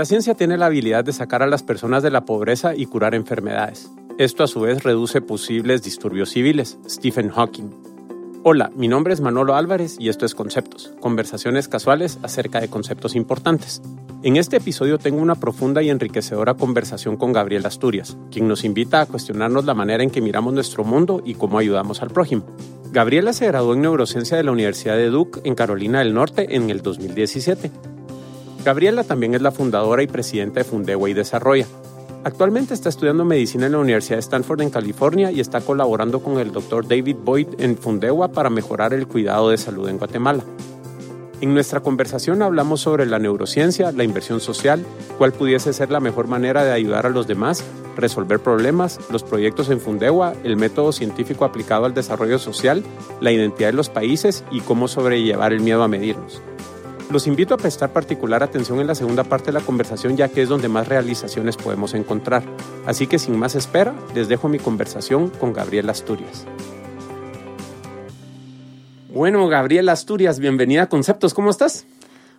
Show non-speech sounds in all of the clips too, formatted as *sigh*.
La ciencia tiene la habilidad de sacar a las personas de la pobreza y curar enfermedades. Esto a su vez reduce posibles disturbios civiles. Stephen Hawking. Hola, mi nombre es Manolo Álvarez y esto es Conceptos, conversaciones casuales acerca de conceptos importantes. En este episodio tengo una profunda y enriquecedora conversación con Gabriel Asturias, quien nos invita a cuestionarnos la manera en que miramos nuestro mundo y cómo ayudamos al prójimo. Gabriela se graduó en neurociencia de la Universidad de Duke en Carolina del Norte en el 2017. Gabriela también es la fundadora y presidenta de Fundewa y Desarrolla. Actualmente está estudiando medicina en la Universidad de Stanford en California y está colaborando con el Dr. David Boyd en Fundewa para mejorar el cuidado de salud en Guatemala. En nuestra conversación hablamos sobre la neurociencia, la inversión social, cuál pudiese ser la mejor manera de ayudar a los demás, resolver problemas, los proyectos en Fundewa, el método científico aplicado al desarrollo social, la identidad de los países y cómo sobrellevar el miedo a medirnos. Los invito a prestar particular atención en la segunda parte de la conversación ya que es donde más realizaciones podemos encontrar. Así que sin más espera, les dejo mi conversación con Gabriel Asturias. Bueno, Gabriel Asturias, bienvenida a Conceptos, ¿cómo estás?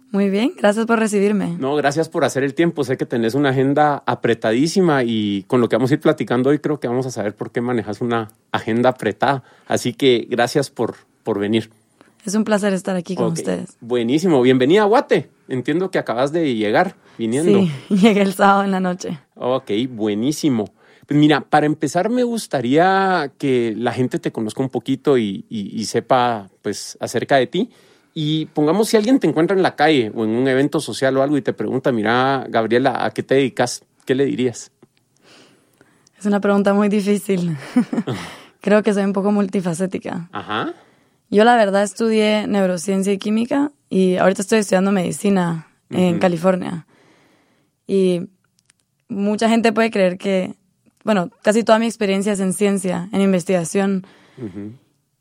Muy bien, gracias por recibirme. No, gracias por hacer el tiempo. Sé que tenés una agenda apretadísima y con lo que vamos a ir platicando hoy creo que vamos a saber por qué manejas una agenda apretada. Así que gracias por, por venir. Es un placer estar aquí con ustedes. Buenísimo. Bienvenida a Guate. Entiendo que acabas de llegar viniendo. Sí, *laughs* llegué el sábado en la noche. Ok, buenísimo. Pues mira, para empezar me gustaría que la gente te conozca un poquito y, sepa pues acerca de ti. Y pongamos si alguien te encuentra en la calle o en un evento social o algo y te pregunta, mira, Gabriela, ¿a qué te dedicas? ¿Qué le dirías? Es una pregunta muy difícil. *laughs* *laughs* Creo que soy un poco multifacética. Ajá. Yo la verdad estudié neurociencia y química y ahorita estoy estudiando medicina en California. Y mucha gente puede creer que, bueno, casi toda mi experiencia es en ciencia, en investigación.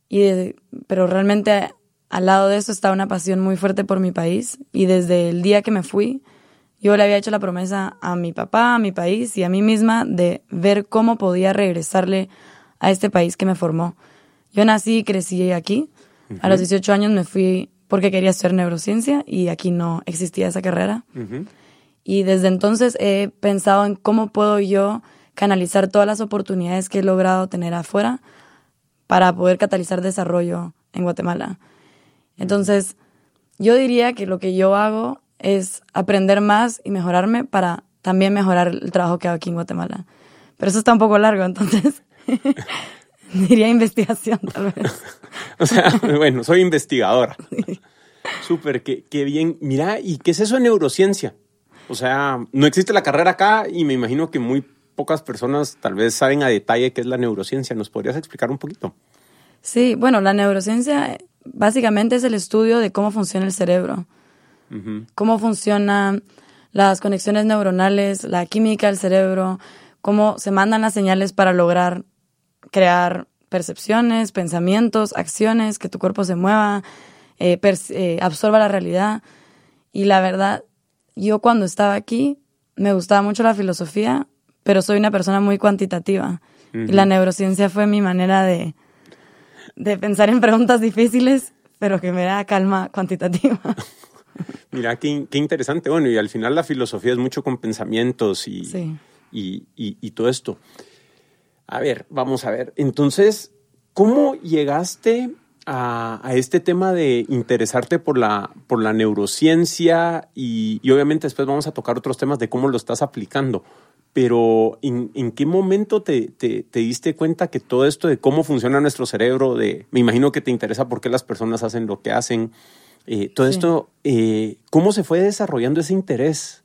y pero realmente al lado de eso está una pasión muy fuerte por mi país. Y desde el día que me fui, yo le había hecho la promesa a mi papá, a mi país y a mí misma de ver cómo podía regresarle a este país que me formó. Yo nací y crecí aquí a los 18 años me fui porque quería estudiar neurociencia y aquí no existía esa carrera. Y desde entonces he pensado en cómo puedo yo canalizar todas las oportunidades que he logrado tener afuera para poder catalizar desarrollo en Guatemala. Entonces, yo diría que lo que yo hago es aprender más y mejorarme para también mejorar el trabajo que hago aquí en Guatemala. Pero eso está un poco largo, entonces *laughs* *laughs* Diría investigación, tal vez. *laughs* o sea, bueno, soy investigadora. *laughs* Súper, qué, qué bien. Mira, ¿y qué es eso de neurociencia? O sea, no existe la carrera acá y me imagino que muy pocas personas tal vez saben a detalle qué es la neurociencia. ¿Nos podrías explicar un poquito? Sí, bueno, la neurociencia básicamente es el estudio de cómo funciona el cerebro, cómo funcionan las conexiones neuronales, la química del cerebro, cómo se mandan las señales para lograr crear percepciones, pensamientos, acciones, que tu cuerpo se mueva, eh, eh, absorba la realidad. Y la verdad, yo cuando estaba aquí me gustaba mucho la filosofía, pero soy una persona muy cuantitativa. Y la neurociencia fue mi manera de, de pensar en preguntas difíciles, pero que me da calma cuantitativa. *laughs* Mira, qué, qué, interesante. Bueno, y al final la filosofía es mucho con pensamientos y, y, y, y todo esto. A ver, vamos a ver. Entonces, ¿cómo llegaste a, este tema de interesarte por la, por la neurociencia? Y, obviamente después vamos a tocar otros temas de cómo lo estás aplicando. Pero ¿en, qué momento te, diste cuenta que todo esto de cómo funciona nuestro cerebro, de, me imagino que te interesa por qué las personas hacen lo que hacen, eh, todo esto, eh, ¿cómo se fue desarrollando ese interés?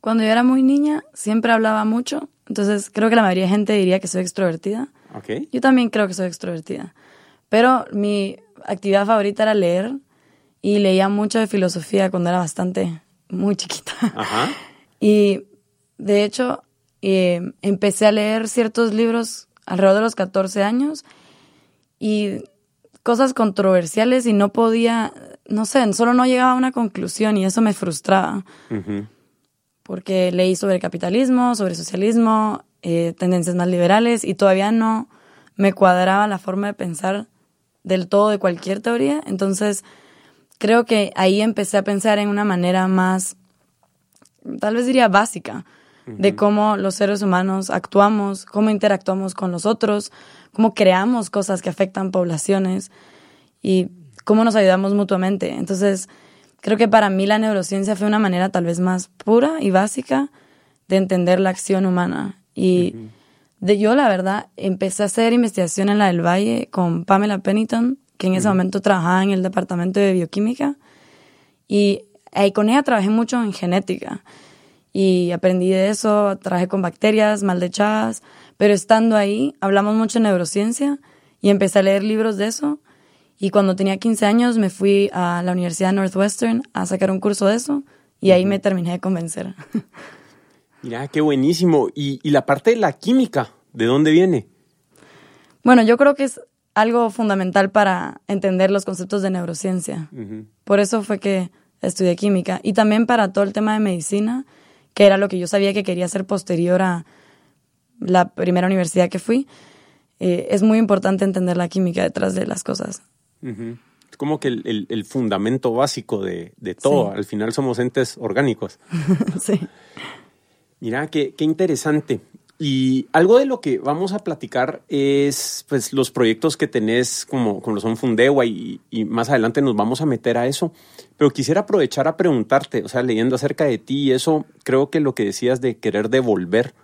Cuando yo era muy niña, siempre hablaba mucho entonces, creo que la mayoría de gente diría que soy extrovertida. Okay. Yo también creo que soy extrovertida. Pero mi actividad favorita era leer y leía mucho de filosofía cuando era bastante, muy chiquita. Ajá. *laughs* Y de hecho, eh, empecé a leer ciertos libros alrededor de los 14 años y cosas controversiales y no podía, no sé, solo no llegaba a una conclusión y eso me frustraba porque leí sobre capitalismo, sobre socialismo, eh, tendencias más liberales y todavía no me cuadraba la forma de pensar del todo de cualquier teoría. Entonces, creo que ahí empecé a pensar en una manera más tal vez diría básica, de cómo los seres humanos actuamos, cómo interactuamos con los otros, cómo creamos cosas que afectan poblaciones y cómo nos ayudamos mutuamente. Entonces, creo que para mí la neurociencia fue una manera tal vez más pura y básica de entender la acción humana. Y de yo, la verdad, empecé a hacer investigación en la del Valle con Pamela Pennington, que en ese momento trabajaba en el departamento de bioquímica. Y ahí con ella trabajé mucho en genética y aprendí de eso, trabajé con bacterias maldechadas, pero estando ahí hablamos mucho de neurociencia y empecé a leer libros de eso y cuando tenía 15 años me fui a la Universidad Northwestern a sacar un curso de eso y ahí me terminé de convencer. *laughs* Mira, qué buenísimo. ¿Y, ¿Y, la parte de la química, de dónde viene? Bueno, yo creo que es algo fundamental para entender los conceptos de neurociencia. Por eso fue que estudié química y también para todo el tema de medicina, que era lo que yo sabía que quería hacer posterior a la primera universidad que fui. Eh, es muy importante entender la química detrás de las cosas. Es como que el, fundamento básico de, todo. Al final somos entes orgánicos. *laughs* sí. Mira, qué, qué interesante. Y algo de lo que vamos a platicar es pues los proyectos que tenés como, como son Fundewa y, y, más adelante nos vamos a meter a eso. Pero quisiera aprovechar a preguntarte, o sea, leyendo acerca de ti y eso, creo que lo que decías de querer devolver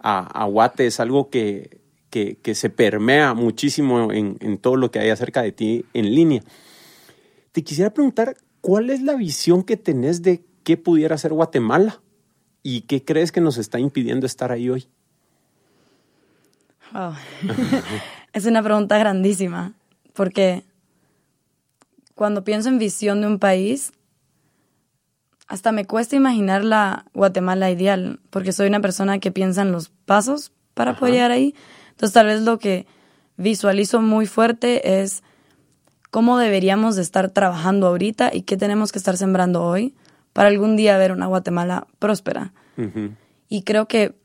a, a Guate es algo que, que, que se permea muchísimo en, en todo lo que hay acerca de ti en línea. Te quisiera preguntar, ¿cuál es la visión que tenés de qué pudiera ser Guatemala? ¿Y qué crees que nos está impidiendo estar ahí hoy? *laughs* es una pregunta grandísima, porque cuando pienso en visión de un país, hasta me cuesta imaginar la Guatemala ideal, porque soy una persona que piensa en los pasos para poder llegar ahí. Entonces tal vez lo que visualizo muy fuerte es cómo deberíamos de estar trabajando ahorita y qué tenemos que estar sembrando hoy para algún día ver una Guatemala próspera. Y creo que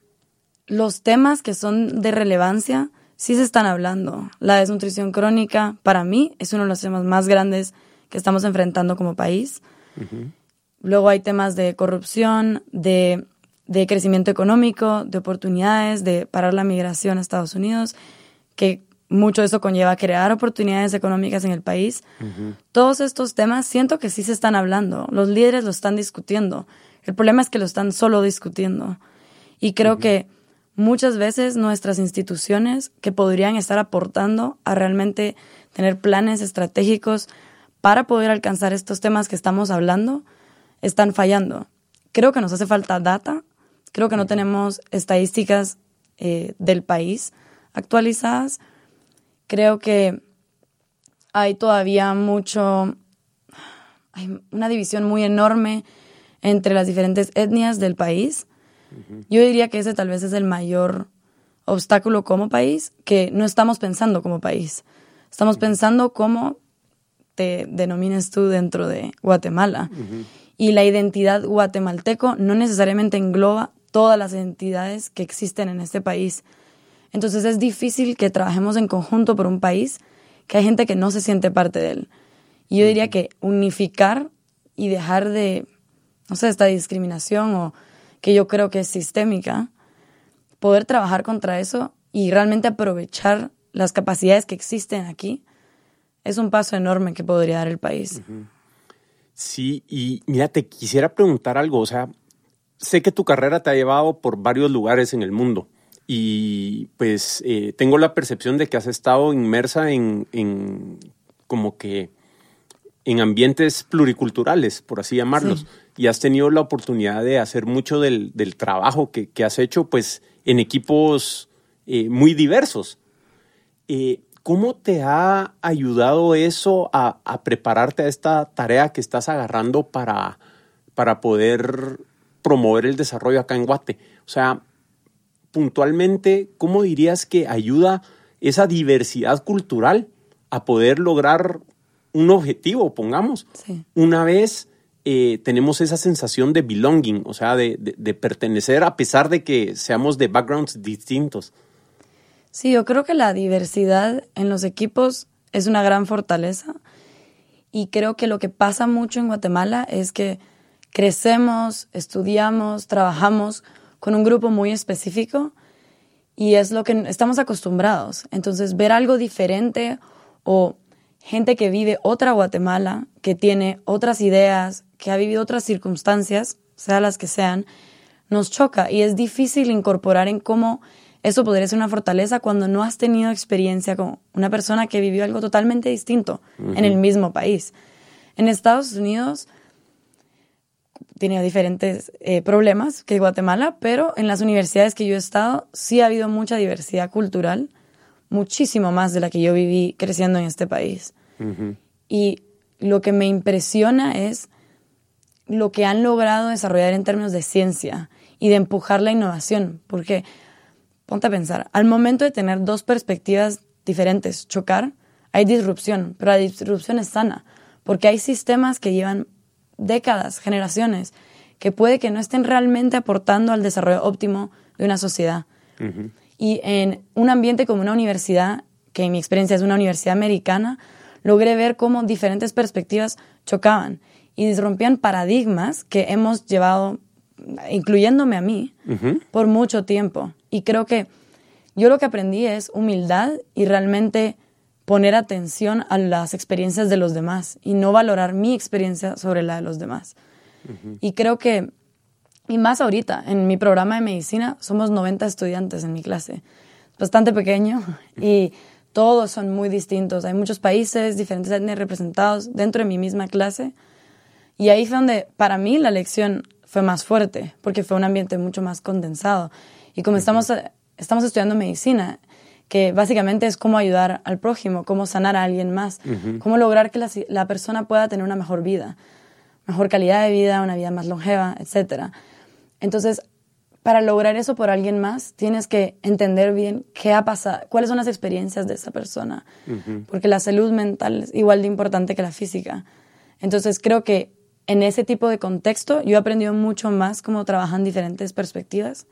los temas que son de relevancia sí se están hablando. La desnutrición crónica, para mí, es uno de los temas más grandes que estamos enfrentando como país. Luego hay temas de corrupción, de, de, crecimiento económico, de oportunidades, de parar la migración a Estados Unidos, que mucho de eso conlleva crear oportunidades económicas en el país. Todos estos temas siento que sí se están hablando. Los líderes lo están discutiendo. El problema es que lo están solo discutiendo. Y creo que muchas veces nuestras instituciones que podrían estar aportando a realmente tener planes estratégicos para poder alcanzar estos temas que estamos hablando, están fallando. Creo que nos hace falta data, creo que no tenemos estadísticas eh, del país actualizadas, creo que hay todavía mucho, hay una división muy enorme entre las diferentes etnias del país. Yo diría que ese tal vez es el mayor obstáculo como país, que no estamos pensando como país. Estamos pensando cómo te denomines tú dentro de Guatemala. Y la identidad guatemalteco no necesariamente engloba todas las entidades que existen en este país. Entonces es difícil que trabajemos en conjunto por un país que hay gente que no se siente parte de él. Y yo diría que unificar y dejar de, no sé, esta discriminación o que yo creo que es sistémica, poder trabajar contra eso y realmente aprovechar las capacidades que existen aquí, es un paso enorme que podría dar el país. Sí, y mira, te quisiera preguntar algo, o sea, sé que tu carrera te ha llevado por varios lugares en el mundo y pues eh, tengo la percepción de que has estado inmersa en, en como que en ambientes pluriculturales, por así llamarlos, y has tenido la oportunidad de hacer mucho del, trabajo que, has hecho pues, en equipos eh, muy diversos. Eh, ¿Cómo te ha ayudado eso a, prepararte a esta tarea que estás agarrando para, para poder promover el desarrollo acá en Guate? O sea, puntualmente, ¿cómo dirías que ayuda esa diversidad cultural a poder lograr un objetivo, pongamos. Una vez eh, tenemos esa sensación de belonging, o sea, de, pertenecer a pesar de que seamos de backgrounds distintos. Sí, yo creo que la diversidad en los equipos es una gran fortaleza y creo que lo que pasa mucho en Guatemala es que crecemos, estudiamos, trabajamos con un grupo muy específico y es lo que estamos acostumbrados. Entonces, ver algo diferente o gente que vive otra Guatemala, que tiene otras ideas, que ha vivido otras circunstancias, sea las que sean, nos choca y es difícil incorporar en cómo eso podría ser una fortaleza cuando no has tenido experiencia con una persona que vivió algo totalmente distinto en el mismo país. En Estados Unidos tiene diferentes eh, problemas que Guatemala, pero en las universidades que yo he estado sí ha habido mucha diversidad cultural, muchísimo más de la que yo viví creciendo en este país. Y lo que me impresiona es lo que han logrado desarrollar en términos de ciencia y de empujar la innovación, porque ponte a pensar, al momento de tener dos perspectivas diferentes, chocar, hay disrupción, pero la disrupción es sana, porque hay sistemas que llevan décadas, generaciones, que puede que no estén realmente aportando al desarrollo óptimo de una sociedad. Y en un ambiente como una universidad, que en mi experiencia es una universidad americana, logré ver cómo diferentes perspectivas chocaban y disrompían paradigmas que hemos llevado, incluyéndome a mí, por mucho tiempo. Y creo que yo lo que aprendí es humildad y realmente poner atención a las experiencias de los demás y no valorar mi experiencia sobre la de los demás. Y creo que, y más ahorita, en mi programa de medicina somos 90 estudiantes en mi clase, bastante pequeño *laughs* y todos son muy distintos. Hay muchos países, diferentes etnias representados dentro de mi misma clase. Y ahí fue donde para mí la lección fue más fuerte, porque fue un ambiente mucho más condensado. Y como estamos, estamos estudiando medicina, que básicamente es cómo ayudar al prójimo, cómo sanar a alguien más, cómo lograr que la, persona pueda tener una mejor vida, mejor calidad de vida, una vida más longeva, etc. Entonces, para lograr eso por alguien más, tienes que entender bien qué ha pasado, cuáles son las experiencias de esa persona, porque la salud mental es igual de importante que la física. Entonces, creo que en ese tipo de contexto yo he aprendido mucho más cómo trabajan diferentes perspectivas.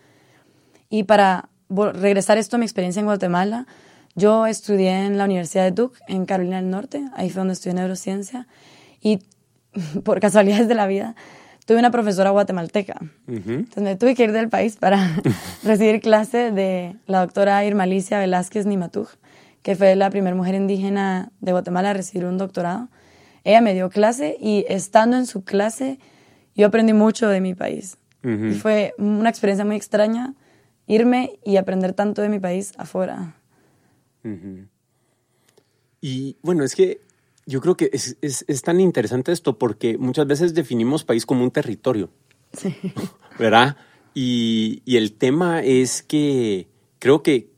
Y para regresar esto a mi experiencia en Guatemala, yo estudié en la Universidad de Duke, en Carolina del Norte, ahí fue donde estudié neurociencia, y *laughs* por casualidades de la vida, tuve una profesora guatemalteca. Entonces me tuve que ir del país para *laughs* recibir clase de la doctora Irma Alicia Velázquez Nimatuj, que fue la primera mujer indígena de Guatemala a recibir un doctorado. Ella me dio clase y estando en su clase yo aprendí mucho de mi país. Y fue una experiencia muy extraña irme y aprender tanto de mi país afuera. Y bueno, es que yo creo que es, es, tan interesante esto porque muchas veces definimos país como un territorio. Sí. *laughs* ¿Verdad? Y, y, el tema es que creo que,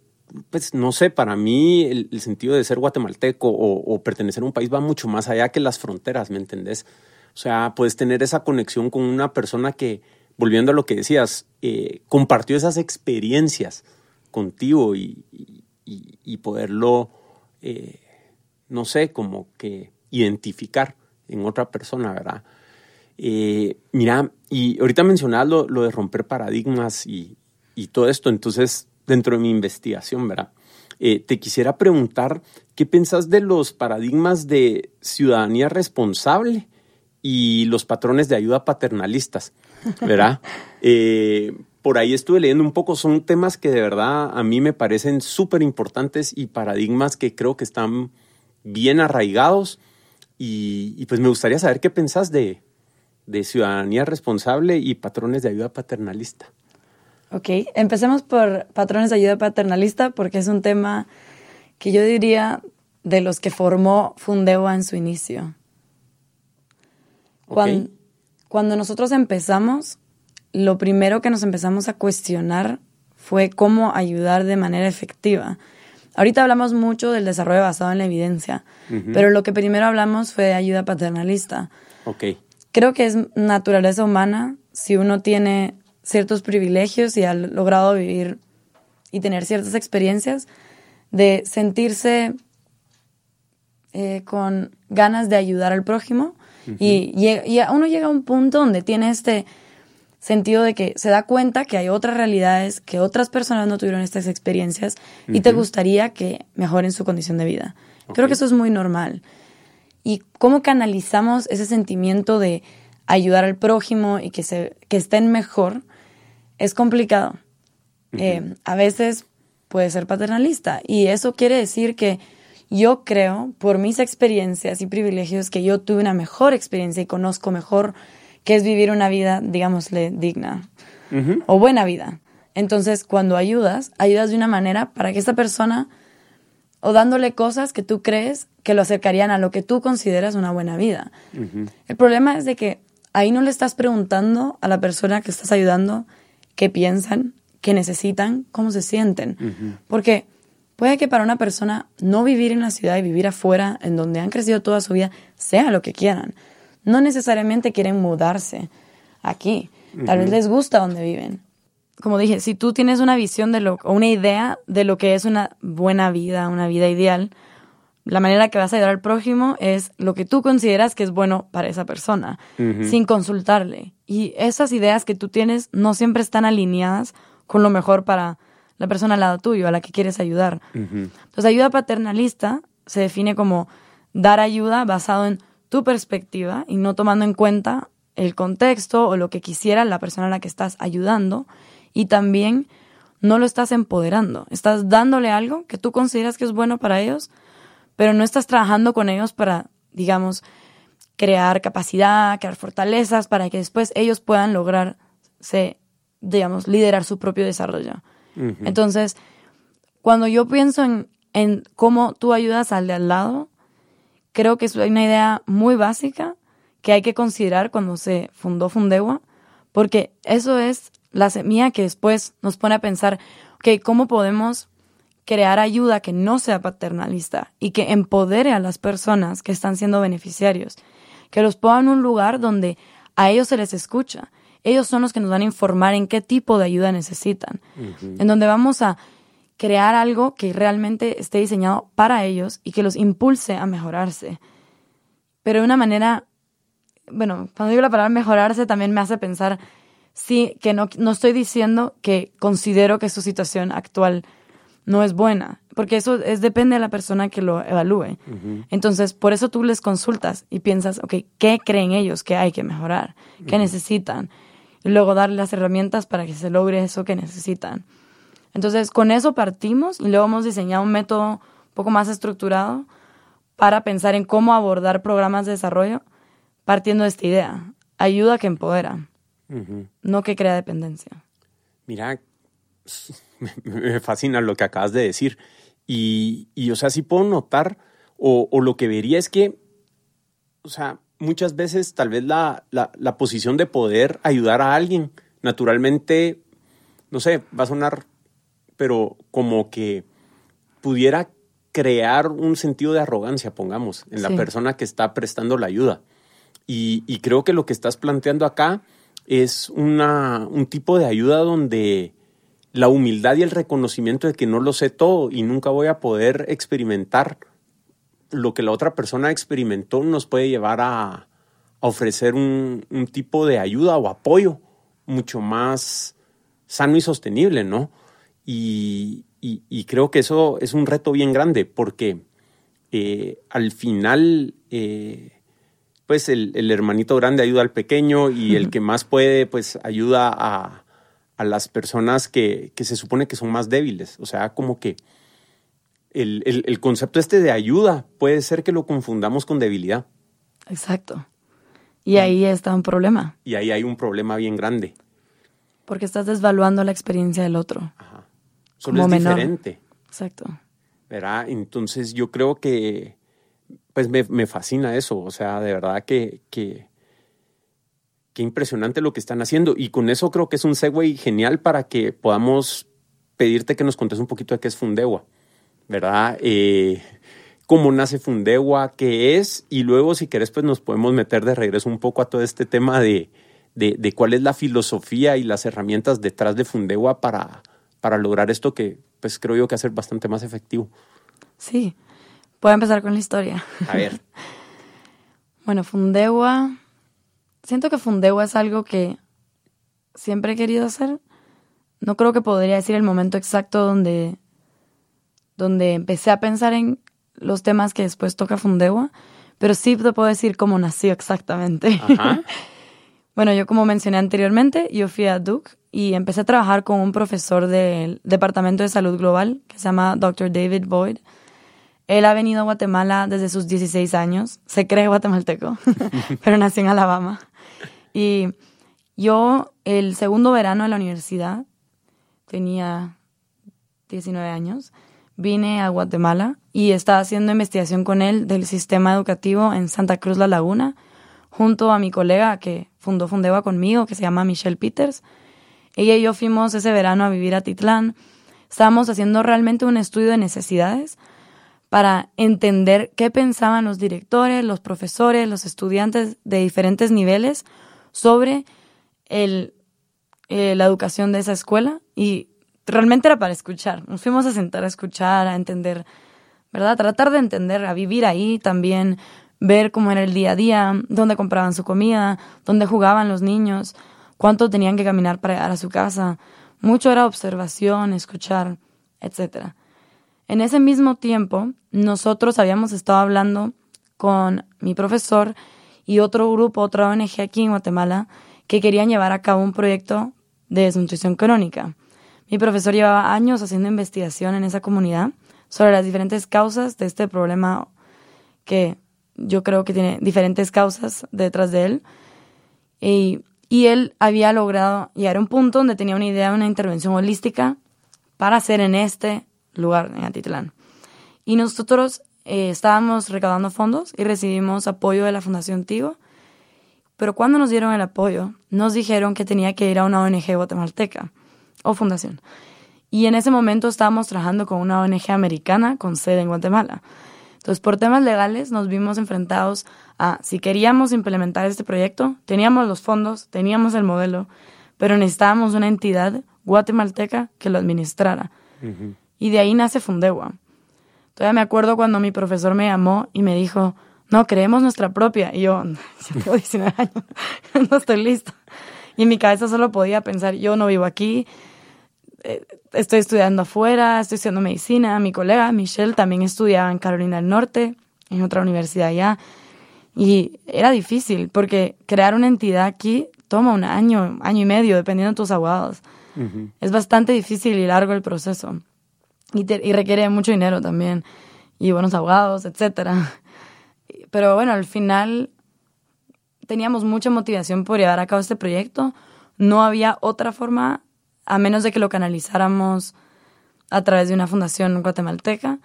pues no sé, para mí el, sentido de ser guatemalteco o, o, pertenecer a un país va mucho más allá que las fronteras, ¿me entendés? O sea, puedes tener esa conexión con una persona que, volviendo a lo que decías, eh, compartió esas experiencias contigo y, poderlo, eh, no sé, como que identificar en otra persona, ¿verdad? Eh, mira, y ahorita mencionabas lo, de romper paradigmas y, todo esto, entonces, dentro de mi investigación, ¿verdad? te quisiera preguntar, ¿qué piensas de los paradigmas de ciudadanía responsable y los patrones de ayuda paternalistas? ¿Verdad? *laughs* Eh, por ahí estuve leyendo un poco, son temas que de verdad a mí me parecen súper importantes y paradigmas que creo que están bien arraigados y, pues me gustaría saber qué pensás de, ciudadanía responsable y patrones de ayuda paternalista. Ok, empecemos por patrones de ayuda paternalista porque es un tema que yo diría de los que formó Fundeva en su inicio. Okay. Cuando nosotros empezamos, lo primero que nos empezamos a cuestionar fue cómo ayudar de manera efectiva. Ahorita hablamos mucho del desarrollo basado en la evidencia, pero lo que primero hablamos fue de ayuda paternalista. Okay. Creo que es naturaleza humana si uno tiene ciertos privilegios y ha logrado vivir y tener ciertas experiencias, de sentirse eh, con ganas de ayudar al prójimo y, y, uno llega a un punto donde tiene este sentido de que se da cuenta que hay otras realidades, que otras personas no tuvieron estas experiencias y te gustaría que mejoren su condición de vida. Creo que eso es muy normal. Y cómo canalizamos ese sentimiento de ayudar al prójimo y que, se, que estén mejor, es complicado. Eh, a veces puede ser paternalista y eso quiere decir que yo creo, por mis experiencias y privilegios, que yo tuve una mejor experiencia y conozco mejor qué es vivir una vida, digámosle, digna o buena vida. Entonces, cuando ayudas, ayudas de una manera para que esta persona, o dándole cosas que tú crees que lo acercarían a lo que tú consideras una buena vida. El problema es de que ahí no le estás preguntando a la persona que estás ayudando qué piensan, qué necesitan, cómo se sienten. Porque puede que para una persona no vivir en la ciudad y vivir afuera, en donde han crecido toda su vida, sea lo que quieran. No necesariamente quieren mudarse aquí. Tal vez les gusta donde viven. Como dije, si tú tienes una visión de lo, o una idea de lo que es una buena vida, una vida ideal, la manera que vas a ayudar al prójimo es lo que tú consideras que es bueno para esa persona, sin consultarle. Y esas ideas que tú tienes no siempre están alineadas con lo mejor para la persona al lado tuyo, a la que quieres ayudar. Entonces, ayuda paternalista se define como dar ayuda basado en tu perspectiva y no tomando en cuenta el contexto o lo que quisiera la persona a la que estás ayudando. Y también no lo estás empoderando, estás dándole algo que tú consideras que es bueno para ellos, pero no estás trabajando con ellos para, digamos, crear capacidad, crear fortalezas para que después ellos puedan lograrse, digamos, liderar su propio desarrollo. Entonces, cuando yo pienso en, en, cómo tú ayudas al de al lado, creo que es una idea muy básica que hay que considerar cuando se fundó Fundewa, porque eso es la semilla que después nos pone a pensar, ok, ¿cómo podemos crear ayuda que no sea paternalista y que empodere a las personas que están siendo beneficiarios, que los ponga en un lugar donde a ellos se les escucha. Ellos son los que nos van a informar en qué tipo de ayuda necesitan, en donde vamos a crear algo que realmente esté diseñado para ellos y que los impulse a mejorarse. Pero de una manera, bueno, cuando digo la palabra mejorarse también me hace pensar, sí, que no, no estoy diciendo que considero que su situación actual no es buena, porque eso es, depende de la persona que lo evalúe. Entonces, por eso tú les consultas y piensas, ok, ¿qué creen ellos que hay que mejorar? ¿Qué necesitan? Y luego darle las herramientas para que se logre eso que necesitan. Entonces, con eso partimos y luego hemos diseñado un método un poco más estructurado para pensar en cómo abordar programas de desarrollo partiendo de esta idea. Ayuda que empodera, no que crea dependencia. Mira, *laughs* me fascina lo que acabas de decir. Y, y o sea, sí puedo notar, o, o, lo que vería es que, o sea, muchas veces tal vez la, la, la, posición de poder ayudar a alguien, naturalmente, no sé, va a sonar, pero como que pudiera crear un sentido de arrogancia, pongamos, en la persona que está prestando la ayuda. Y, y, creo que lo que estás planteando acá es una, un tipo de ayuda donde la humildad y el reconocimiento de que no lo sé todo y nunca voy a poder experimentar lo que la otra persona experimentó nos puede llevar a, ofrecer un, tipo de ayuda o apoyo mucho más sano y sostenible, ¿no? Y, creo que eso es un reto bien grande porque eh, al final, eh, pues el, el, hermanito grande ayuda al pequeño y el que más puede, pues ayuda a, a las personas que, se supone que son más débiles. O sea, como que el, concepto este de ayuda puede ser que lo confundamos con debilidad. Exacto. Y ahí está un problema. Y ahí hay un problema bien grande. Porque estás desvaluando la experiencia del otro. Ajá. Solo es diferente. Exacto. ¿Verdad? Entonces yo creo que, pues me, me fascina eso. O sea, de verdad que, que, qué impresionante lo que están haciendo. Y con eso creo que es un segue genial para que podamos pedirte que nos contes un poquito de qué es Fundewa, ¿verdad? Eh, cómo nace Fundewa, qué es, y luego si querés pues nos podemos meter de regreso un poco a todo este tema de, de, cuál es la filosofía y las herramientas detrás de Fundewa para, para lograr esto que pues creo yo que hacer bastante más efectivo. Sí, puedo empezar con la historia. A ver. *laughs* bueno, Fundewa siento que Fundeo es algo que siempre he querido hacer. No creo que podría decir el momento exacto donde, donde empecé a pensar en los temas que después toca Fundewa, pero sí te puedo decir cómo nació exactamente. *laughs* Bueno, yo como mencioné anteriormente, yo fui a Duke y empecé a trabajar con un profesor del Departamento de Salud Global que se llama Dr. David Boyd. Él ha venido a Guatemala desde sus 16 años, se cree guatemalteco, *laughs* pero nació en Alabama. Y yo, el segundo verano en la universidad, tenía 19 años, vine a Guatemala y estaba haciendo investigación con él del sistema educativo en Santa Cruz La Laguna, junto a mi colega que fundó Fundeva conmigo, que se llama Michelle Peters. Ella y yo fuimos ese verano a vivir a Titlán. Estábamos haciendo realmente un estudio de necesidades para entender qué pensaban los directores, los profesores, los estudiantes de diferentes niveles sobre el, eh, la educación de esa escuela y realmente era para escuchar. Nos fuimos a sentar a escuchar, a entender, ¿verdad? Tratar de entender, a vivir ahí también, ver cómo era el día a día, dónde compraban su comida, dónde jugaban los niños, cuánto tenían que caminar para llegar a su casa. Mucho era observación, escuchar, etc. En ese mismo tiempo, nosotros habíamos estado hablando con mi profesor y otro grupo, otra ONG aquí en Guatemala, que querían llevar a cabo un proyecto de desnutrición crónica. Mi profesor llevaba años haciendo investigación en esa comunidad sobre las diferentes causas de este problema que yo creo que tiene diferentes causas detrás de él. Y, y él había logrado llegar a un punto donde tenía una idea de una intervención holística para hacer en este lugar, en Atitlán. Y nosotros eh, estábamos recaudando fondos y recibimos apoyo de la Fundación Tigo pero cuando nos dieron el apoyo, nos dijeron que tenía que ir a una ONG guatemalteca o fundación. Y en ese momento estábamos trabajando con una ONG americana con sede en Guatemala. Entonces, por temas legales nos vimos enfrentados a si queríamos implementar este proyecto, teníamos los fondos, teníamos el modelo, pero necesitábamos una entidad guatemalteca que lo administrara. Y de ahí nace Fundewa. Todavía me acuerdo cuando mi profesor me llamó y me dijo, no, creemos nuestra propia. Y yo, *laughs* yo tengo 19 años, *laughs* no estoy listo. Y en mi cabeza solo podía pensar, yo no vivo aquí, estoy estudiando afuera, estoy estudiando medicina. Mi colega Michelle también estudiaba en Carolina del Norte, en otra universidad allá. Y era difícil porque crear una entidad aquí toma un año, año y medio, dependiendo de tus abogados. Es bastante difícil y largo el proceso. Y, y requiere mucho dinero también. Y buenos abogados, etcétera. *laughs* Pero bueno, al final teníamos mucha motivación por llevar a cabo este proyecto. No había otra forma, a menos de que lo canalizáramos a través de una fundación guatemalteca.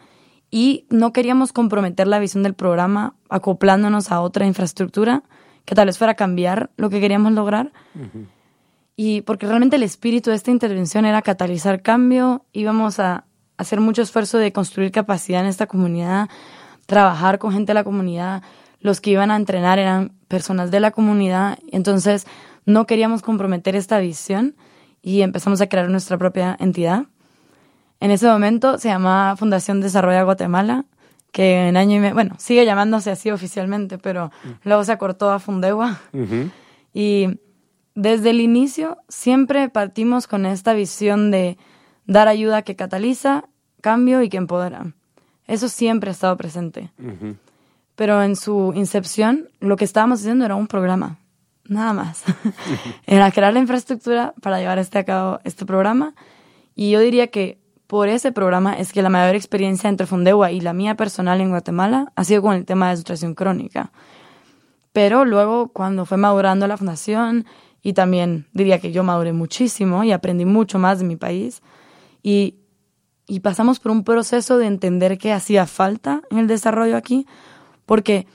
Y no queríamos comprometer la visión del programa acoplándonos a otra infraestructura que tal vez fuera a cambiar lo que queríamos lograr. Y porque realmente el espíritu de esta intervención era catalizar cambio, íbamos a hacer mucho esfuerzo de construir capacidad en esta comunidad, trabajar con gente de la comunidad. Los que iban a entrenar eran personas de la comunidad. Entonces, no queríamos comprometer esta visión y empezamos a crear nuestra propia entidad. En ese momento se llamaba Fundación Desarrollo Guatemala, que en año y medio, bueno, sigue llamándose así oficialmente, pero luego se acortó a Fundewa. Y desde el inicio siempre partimos con esta visión de dar ayuda que cataliza, cambio y que empodera. Eso siempre ha estado presente. Pero en su incepción, lo que estábamos haciendo era un programa, nada más. *laughs* era crear la infraestructura para llevar este a este programa. Y yo diría que por ese programa es que la mayor experiencia entre Fundewa y la mía personal en Guatemala ha sido con el tema de desnutrición crónica. Pero luego, cuando fue madurando la fundación, y también diría que yo maduré muchísimo y aprendí mucho más de mi país, y y pasamos por un proceso de entender qué hacía falta en el desarrollo aquí, porque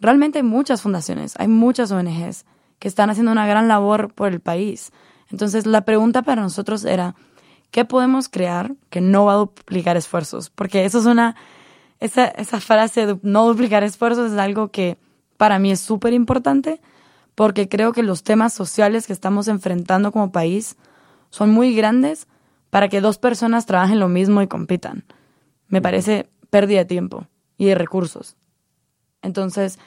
realmente hay muchas fundaciones, hay muchas ONGs que están haciendo una gran labor por el país. Entonces la pregunta para nosotros era, ¿qué podemos crear que no va a duplicar esfuerzos? Porque eso es una, esa, esa frase de no duplicar esfuerzos es algo que para mí es súper importante, porque creo que los temas sociales que estamos enfrentando como país son muy grandes para que dos personas trabajen lo mismo y compitan. Me parece pérdida de tiempo y de recursos. Entonces,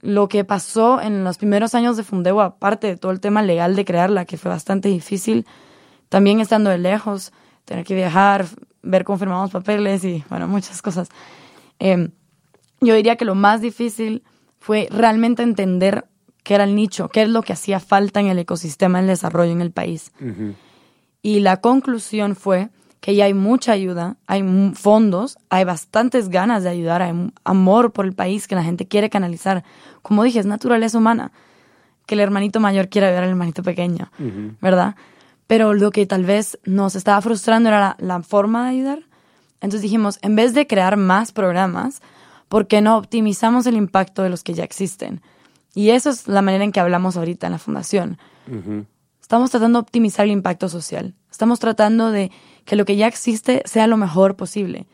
lo que pasó en los primeros años de Fundeo, aparte de todo el tema legal de crearla, que fue bastante difícil, también estando de lejos, tener que viajar, ver cómo firmamos papeles y, bueno, muchas cosas. Em, yo diría que lo más difícil fue realmente entender qué era el nicho, qué es lo que hacía falta en el ecosistema del desarrollo en el país. Y la conclusión fue que ya hay mucha ayuda, hay fondos, hay bastantes ganas de ayudar, hay amor por el país que la gente quiere canalizar. Como dije, es naturaleza humana que el hermanito mayor quiera ver al hermanito pequeño, ¿verdad? Pero lo que tal vez nos estaba frustrando era la, forma de ayudar. Entonces dijimos, en vez de crear más programas, ¿por qué no optimizamos el impacto de los que ya existen? Y eso es la manera en que hablamos ahorita en la fundación. Estamos tratando de optimizar el impacto social. Estamos tratando de que lo que ya existe sea lo mejor posible.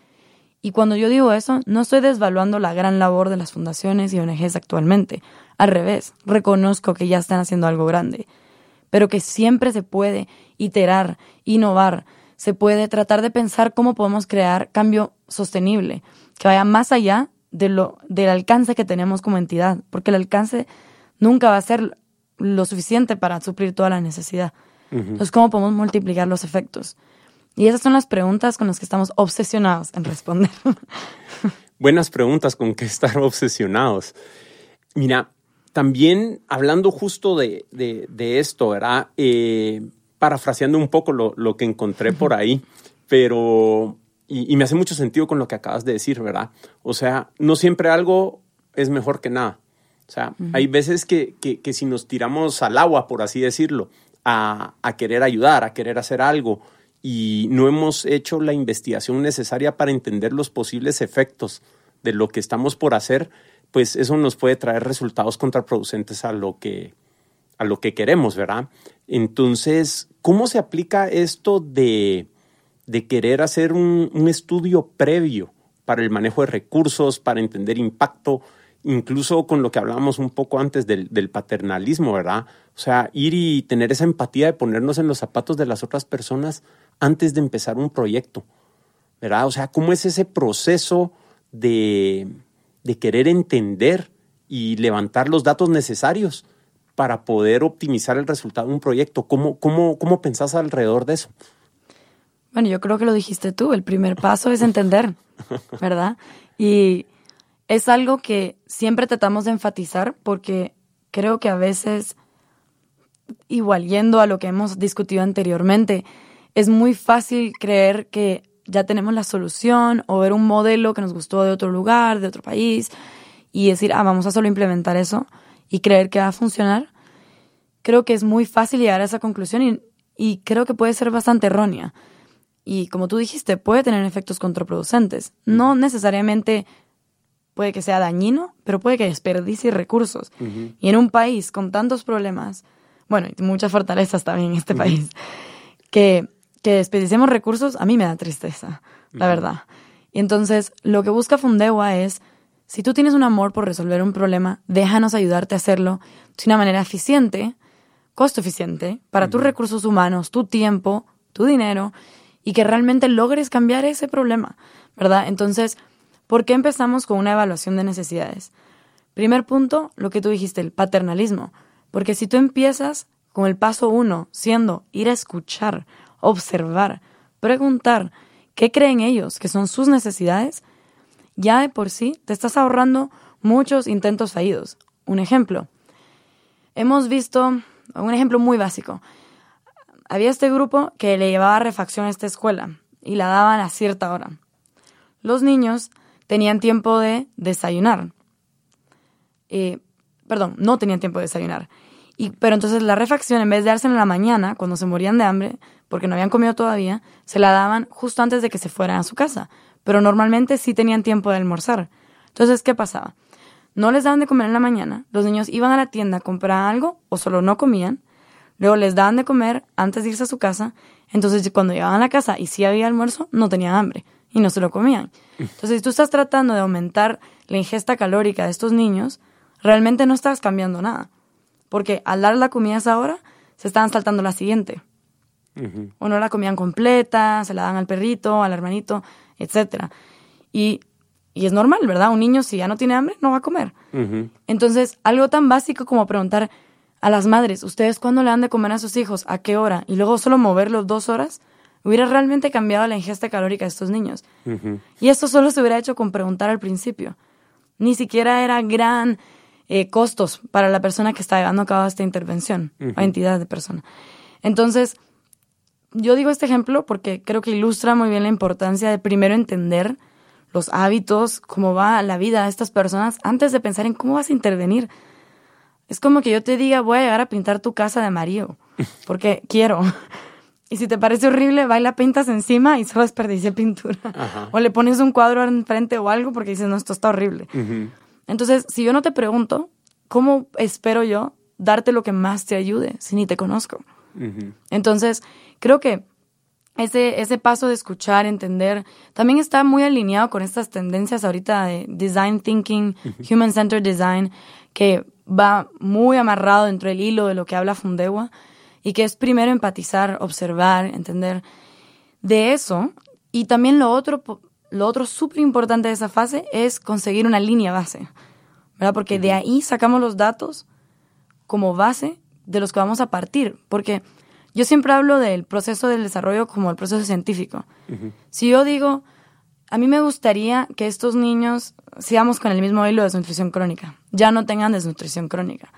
Y cuando yo digo eso, no estoy desvaluando la gran labor de las fundaciones y ONGs actualmente. Al revés, reconozco que ya están haciendo algo grande, pero que siempre se puede iterar, innovar, se puede tratar de pensar cómo podemos crear cambio sostenible, que vaya más allá de lo, del alcance que tenemos como entidad, porque el alcance nunca va a ser lo suficiente para suplir toda la necesidad. Entonces, ¿cómo podemos multiplicar los efectos? Y esas son las preguntas con las que estamos obsesionados en responder. *laughs* Buenas preguntas con que estar obsesionados. Mira, también hablando justo de, esto, ¿verdad? Eh, parafraseando un poco lo, que encontré por ahí, pero, y, me hace mucho sentido con lo que acabas de decir, ¿verdad? O sea, no siempre algo es mejor que nada. O sea, hay veces que, si nos tiramos al agua, por así decirlo, a, a, querer ayudar, a querer hacer algo, y no hemos hecho la investigación necesaria para entender los posibles efectos de lo que estamos por hacer, pues eso nos puede traer resultados contraproducentes a lo que, a lo que queremos, ¿verdad? Entonces, ¿cómo se aplica esto de, de querer hacer un, un, estudio previo para el manejo de recursos, para entender impacto, incluso con lo que hablábamos un poco antes del, del paternalismo, ¿verdad? O sea, ir y tener esa empatía de ponernos en los zapatos de las otras personas antes de empezar un proyecto, ¿verdad? O sea, ¿cómo es ese proceso de de querer entender y levantar los datos necesarios para poder optimizar el resultado de un proyecto. ¿Cómo, cómo, cómo pensás alrededor de eso? Bueno, yo creo que lo dijiste tú, el primer paso es entender, *laughs* ¿verdad? Y es algo que siempre tratamos de enfatizar porque creo que a veces, igual yendo a lo que hemos discutido anteriormente, es muy fácil creer que ya tenemos la solución o ver un modelo que nos gustó de otro lugar, de otro país y decir, ah, vamos a solo implementar eso y creer que va a funcionar, creo que es muy fácil llegar a esa conclusión y, y creo que puede ser bastante errónea. Y como tú dijiste, puede tener efectos contraproducentes. No necesariamente puede que sea dañino, pero puede que desperdicie recursos. Y en un país con tantos problemas, bueno, y muchas fortalezas también en este país, que que desperdiciemos recursos, a mí me da tristeza, la verdad. Y entonces, lo que busca Fundewa es, si tú tienes un amor por resolver un problema, déjanos ayudarte a hacerlo de una manera eficiente, costo eficiente, para tus recursos humanos, tu tiempo, tu dinero, y que realmente logres cambiar ese problema, ¿verdad? Entonces, ¿por qué empezamos con una evaluación de necesidades? Primer punto, lo que tú dijiste, el paternalismo. Porque si tú empiezas con el paso uno, siendo ir a escuchar, observar, preguntar qué creen ellos que son sus necesidades, ya de por sí te estás ahorrando muchos intentos fallidos. Un ejemplo. Hemos visto, un ejemplo muy básico. Había este grupo que le llevaba refacción a esta escuela y la daban a cierta hora. Los niños tenían tiempo de desayunar. Eh, perdón, no tenían tiempo de desayunar. Y, pero entonces la refacción, en vez de darse en la mañana, cuando se morían de hambre, porque no habían comido todavía, se la daban justo antes de que se fueran a su casa. Pero normalmente sí tenían tiempo de almorzar. Entonces, ¿qué pasaba? No les daban de comer en la mañana, los niños iban a la tienda a comprar algo o solo no comían, luego les daban de comer antes de irse a su casa, entonces cuando llegaban a la casa y sí había almuerzo, no tenían hambre y no se lo comían. Entonces, si tú estás tratando de aumentar la ingesta calórica de estos niños, realmente no estás cambiando nada porque al dar la comida a esa hora, se estaban saltando la siguiente. O no la comían completa, se la dan al perrito, al hermanito, etc. Y, y, es normal, ¿verdad? Un niño si ya no tiene hambre, no va a comer. Entonces, algo tan básico como preguntar a las madres, ¿ustedes cuándo le dan de comer a sus hijos? ¿A qué hora? Y luego solo moverlos dos horas, hubiera realmente cambiado la ingesta calórica de estos niños. Y esto solo se hubiera hecho con preguntar al principio. Ni siquiera era gran eh, costos para la persona que está llevando a cabo esta intervención, o entidad de persona. Entonces, yo digo este ejemplo porque creo que ilustra muy bien la importancia de primero entender los hábitos, cómo va la vida de estas personas antes de pensar en cómo vas a intervenir. Es como que yo te diga, voy a llegar a pintar tu casa de amarillo, *laughs* porque quiero. Y si te parece horrible, va y la pintas encima y solo desperdicié pintura. O le pones un cuadro enfrente o algo porque dices, no, esto está horrible. Entonces, si yo no te pregunto, ¿cómo espero yo darte lo que más te ayude si ni te conozco? Entonces, creo que ese, ese paso de escuchar, entender, también está muy alineado con estas tendencias ahorita de design thinking, human centered design, que va muy amarrado dentro del hilo de lo que habla Fundewa y que es primero empatizar, observar, entender de eso. Y también lo otro, lo otro súper importante de esa fase es conseguir una línea base, ¿verdad? Porque de ahí sacamos los datos como base de los que vamos a partir, porque yo siempre hablo del proceso del desarrollo como el proceso científico. Si yo digo, a mí me gustaría que estos niños sigamos con el mismo hilo de desnutrición crónica, ya no tengan desnutrición crónica.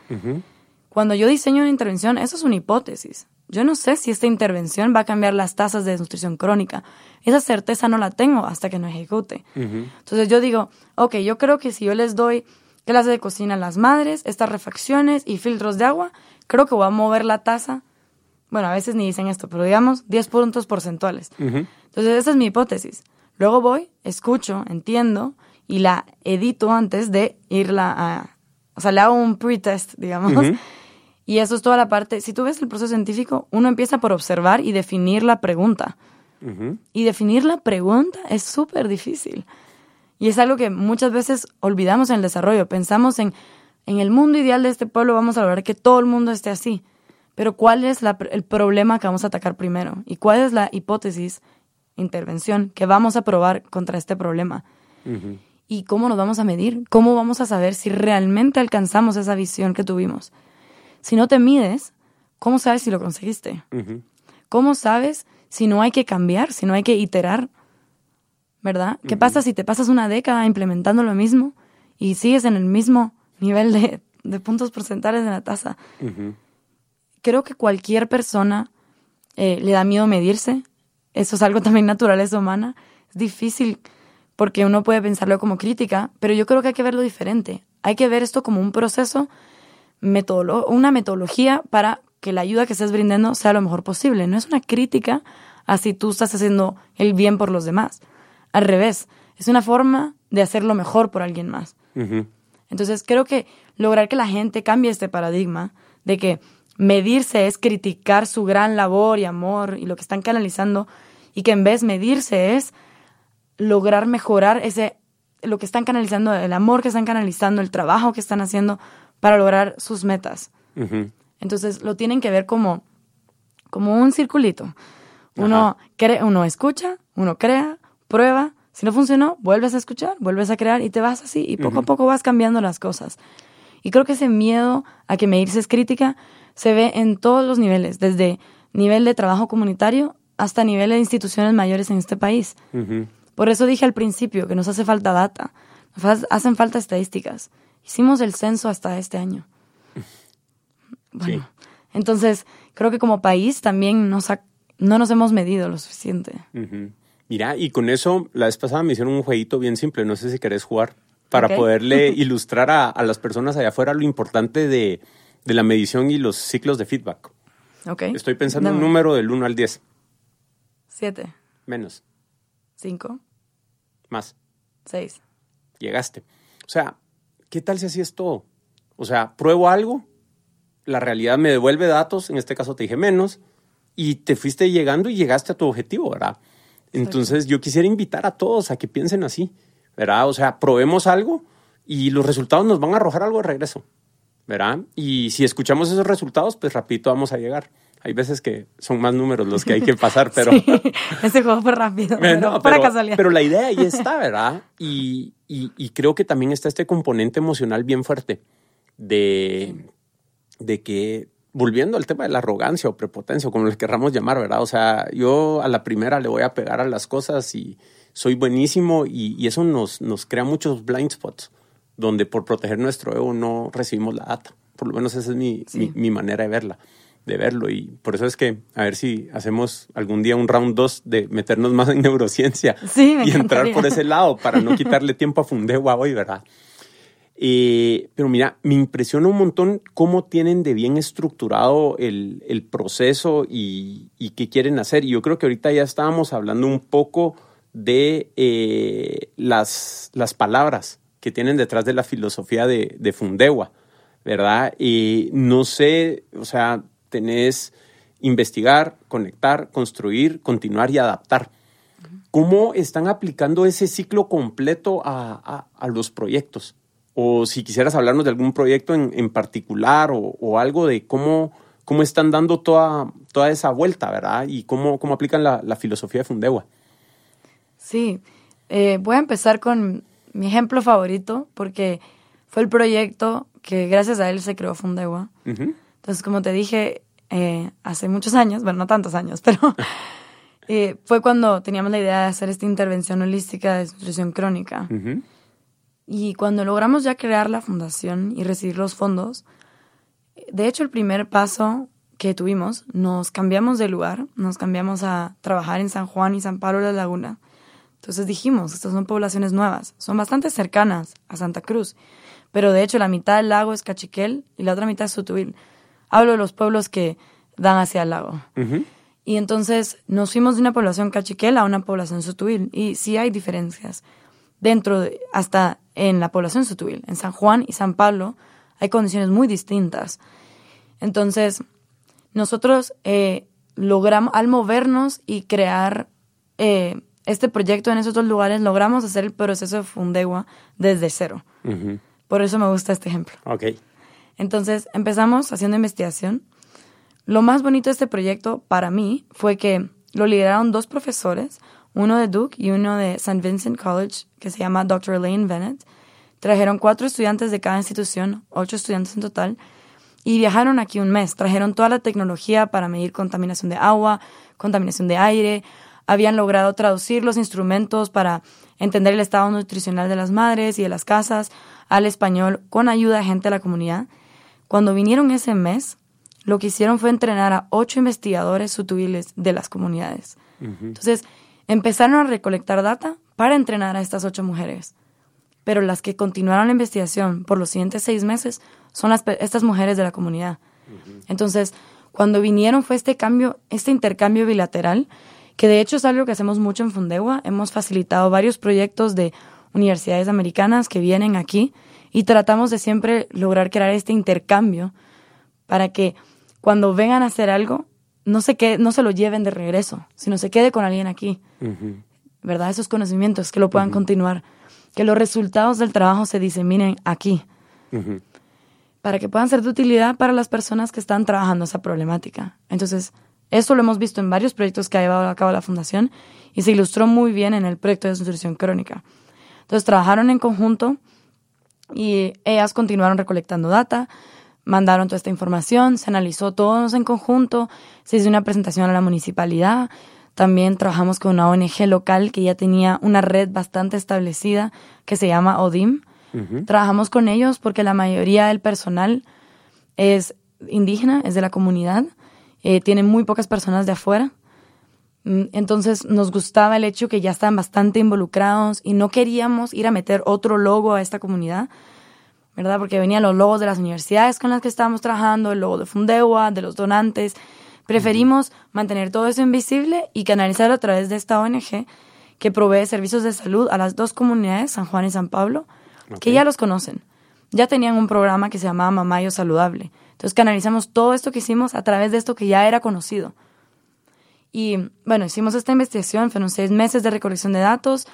Cuando yo diseño una intervención, eso es una hipótesis. Yo no sé si esta intervención va a cambiar las tasas de desnutrición crónica. Esa certeza no la tengo hasta que no ejecute. Entonces yo digo, ok, yo creo que si yo les doy clase de cocina a las madres, estas refacciones y filtros de agua, creo que voy a mover la tasa. Bueno, a veces ni dicen esto, pero digamos 10 puntos porcentuales. Entonces, esa es mi hipótesis. Luego voy, escucho, entiendo y la edito antes de irla a... O sea, le hago un pretest, digamos. *laughs* Y eso es toda la parte. Si tú ves el proceso científico, uno empieza por observar y definir la pregunta. Y definir la pregunta es súper difícil. Y es algo que muchas veces olvidamos en el desarrollo. Pensamos en en el mundo ideal de este pueblo vamos a lograr que todo el mundo esté así. Pero ¿cuál es el problema que vamos a atacar primero? ¿Y cuál es la hipótesis, intervención, que vamos a probar contra este problema? ¿Y cómo nos vamos a medir? ¿Cómo vamos a saber si realmente alcanzamos esa visión que tuvimos? Si no te mides, ¿cómo sabes si lo conseguiste? ¿Cómo sabes si no hay que cambiar, si no hay que iterar? ¿Verdad? ¿Qué pasa si te pasas una década implementando lo mismo y sigues en el mismo nivel de, puntos porcentuales en la tasa. Creo que cualquier persona eh, le da miedo medirse. Eso es algo *laughs* también naturaleza humana. Es difícil porque uno puede pensarlo como crítica, pero yo creo que hay que verlo diferente. Hay que ver esto como un proceso, una metodología para que la ayuda que estés brindando sea lo mejor posible. No es una crítica a si tú estás haciendo el bien por los demás. Al revés, es una forma de hacerlo mejor por alguien más. Entonces creo que lograr que la gente cambie este paradigma de que medirse es criticar su gran labor y amor y lo que están canalizando y que en vez medirse es lograr mejorar ese lo que están canalizando, el amor que están canalizando, el trabajo que están haciendo para lograr sus metas. Entonces lo tienen que ver como, como un circulito. Uno, uno escucha, uno crea, prueba, si no funcionó, vuelves a escuchar, vuelves a crear y te vas así y poco a poco vas cambiando las cosas. Y creo que ese miedo a que me es crítica se ve en todos los niveles, desde nivel de trabajo comunitario hasta nivel de instituciones mayores en este país. Por eso dije al principio que nos hace falta data, nos hacen falta estadísticas. Hicimos el censo hasta este año. Bueno, entonces creo que como país también nos no nos hemos medido lo suficiente. Mira, y con eso, la vez pasada me hicieron un jueguito bien simple, no sé si querés jugar, para poderle *laughs* ilustrar a, las personas allá afuera lo importante de, la medición y los ciclos de feedback. Okay. Estoy pensando en un número del 1 al 10. 7. Menos. 5. Más. 6. Llegaste. O sea, ¿qué tal si así es todo? O sea, pruebo algo, la realidad me devuelve datos, en este caso te dije menos, y te fuiste llegando y llegaste a tu objetivo, ¿verdad? Entonces yo quisiera invitar a todos a que piensen así, ¿verdad? O sea, probemos algo y los resultados nos van a arrojar algo de regreso, ¿verdad? Y si escuchamos esos resultados, pues rapidito vamos a llegar. Hay veces que son más números los que hay que *laughs* pasar, pero... Sí, ese juego fue rápido, pero, para casualidad. Pero la idea ahí *laughs* está, ¿verdad? Y, y, creo que también está este componente emocional bien fuerte de, de que volviendo al tema de la arrogancia o prepotencia, o como le querramos llamar, ¿verdad? O sea, yo a la primera le voy a pegar a las cosas y soy buenísimo y, eso nos, nos crea muchos blind spots, donde por proteger nuestro ego no recibimos la data. Por lo menos esa es mi, mi, manera de verla, de verlo. Y por eso es que a ver si hacemos algún día un round 2 de meternos más en neurociencia *laughs* y entrar por ese lado para no quitarle *laughs* tiempo a Fundegua hoy, ¿verdad? Eh, pero mira, me impresiona un montón cómo tienen de bien estructurado el, el proceso y, y, qué quieren hacer. Y yo creo que ahorita ya estábamos hablando un poco de eh, las, las palabras que tienen detrás de la filosofía de, de Fundewa, ¿verdad? Y no sé, o sea, tenés investigar, conectar, construir, continuar y adaptar. ¿Cómo están aplicando ese ciclo completo a, a, los proyectos? o si quisieras hablarnos de algún proyecto en, en particular o, o, algo de cómo, cómo están dando toda, toda esa vuelta, ¿verdad? Y cómo, cómo aplican la, la filosofía de Fundewa. Sí, eh, voy a empezar con mi ejemplo favorito porque fue el proyecto que gracias a él se creó Fundewa. Uh -huh. Entonces, como te dije, eh, hace muchos años, bueno, no tantos años, *laughs* pero *laughs* eh, fue cuando teníamos la idea de hacer esta intervención holística de nutrición crónica. Uh -huh. Y cuando logramos ya crear la fundación y recibir los fondos, de hecho el primer paso que tuvimos, nos cambiamos de lugar, nos cambiamos a trabajar en San Juan y San Pablo de la Laguna. Entonces dijimos, estas son poblaciones nuevas, son bastante cercanas a Santa Cruz, pero de hecho la mitad del lago es Cachiquel y la otra mitad es Sutubil. Hablo de los pueblos que dan hacia el lago. Uh -huh. Y entonces nos fuimos de una población Cachiquel a una población Sutubil y sí hay diferencias. Dentro de, hasta en la población Sutubil, en San Juan y San Pablo, hay condiciones muy distintas. Entonces, nosotros eh, logramos, al movernos y crear eh, este proyecto en esos dos lugares, logramos hacer el proceso de Fundegua desde cero. Uh -huh. Por eso me gusta este ejemplo. Okay. Entonces, empezamos haciendo investigación. Lo más bonito de este proyecto para mí fue que lo lideraron dos profesores, uno de Duke y uno de St. Vincent College, que se llama Dr. Elaine Bennett. Trajeron cuatro estudiantes de cada institución, ocho estudiantes en total, y viajaron aquí un mes. Trajeron toda la tecnología para medir contaminación de agua, contaminación de aire. Habían logrado traducir los instrumentos para entender el estado nutricional de las madres y de las casas al español con ayuda de gente de la comunidad. Cuando vinieron ese mes, lo que hicieron fue entrenar a ocho investigadores sutubiles de las comunidades. Uh -huh. Entonces, empezaron a recolectar data para entrenar a estas ocho mujeres. Pero las que continuaron la investigación por los siguientes seis meses son las, estas mujeres de la comunidad. Uh -huh. Entonces, cuando vinieron fue este cambio, este intercambio bilateral, que de hecho es algo que hacemos mucho en Fundewa. Hemos facilitado varios proyectos de universidades americanas que vienen aquí y tratamos de siempre lograr crear este intercambio para que cuando vengan a hacer algo, no se, quede, no se lo lleven de regreso, sino se quede con alguien aquí. Uh -huh. ¿Verdad? Esos conocimientos, que lo puedan uh -huh. continuar. Que los resultados del trabajo se diseminen aquí. Uh -huh. Para que puedan ser de utilidad para las personas que están trabajando esa problemática. Entonces, esto lo hemos visto en varios proyectos que ha llevado a cabo la Fundación y se ilustró muy bien en el proyecto de desnutrición crónica. Entonces, trabajaron en conjunto y ellas continuaron recolectando data, mandaron toda esta información, se analizó todos en conjunto, se hizo una presentación a la municipalidad, también trabajamos con una ONG local que ya tenía una red bastante establecida que se llama ODIM. Uh -huh. Trabajamos con ellos porque la mayoría del personal es indígena, es de la comunidad, eh, tienen muy pocas personas de afuera. Mm, entonces nos gustaba el hecho que ya estaban bastante involucrados y no queríamos ir a meter otro logo a esta comunidad, ¿verdad? Porque venían los logos de las universidades con las que estábamos trabajando, el logo de Fundewa, de los donantes. Preferimos mantener todo eso invisible y canalizarlo a través de esta ONG que provee servicios de salud a las dos comunidades, San Juan y San Pablo, okay. que ya los conocen. Ya tenían un programa que se llamaba Mamayo Saludable. Entonces canalizamos todo esto que hicimos a través de esto que ya era conocido. Y bueno, hicimos esta investigación, fueron seis meses de recolección de datos.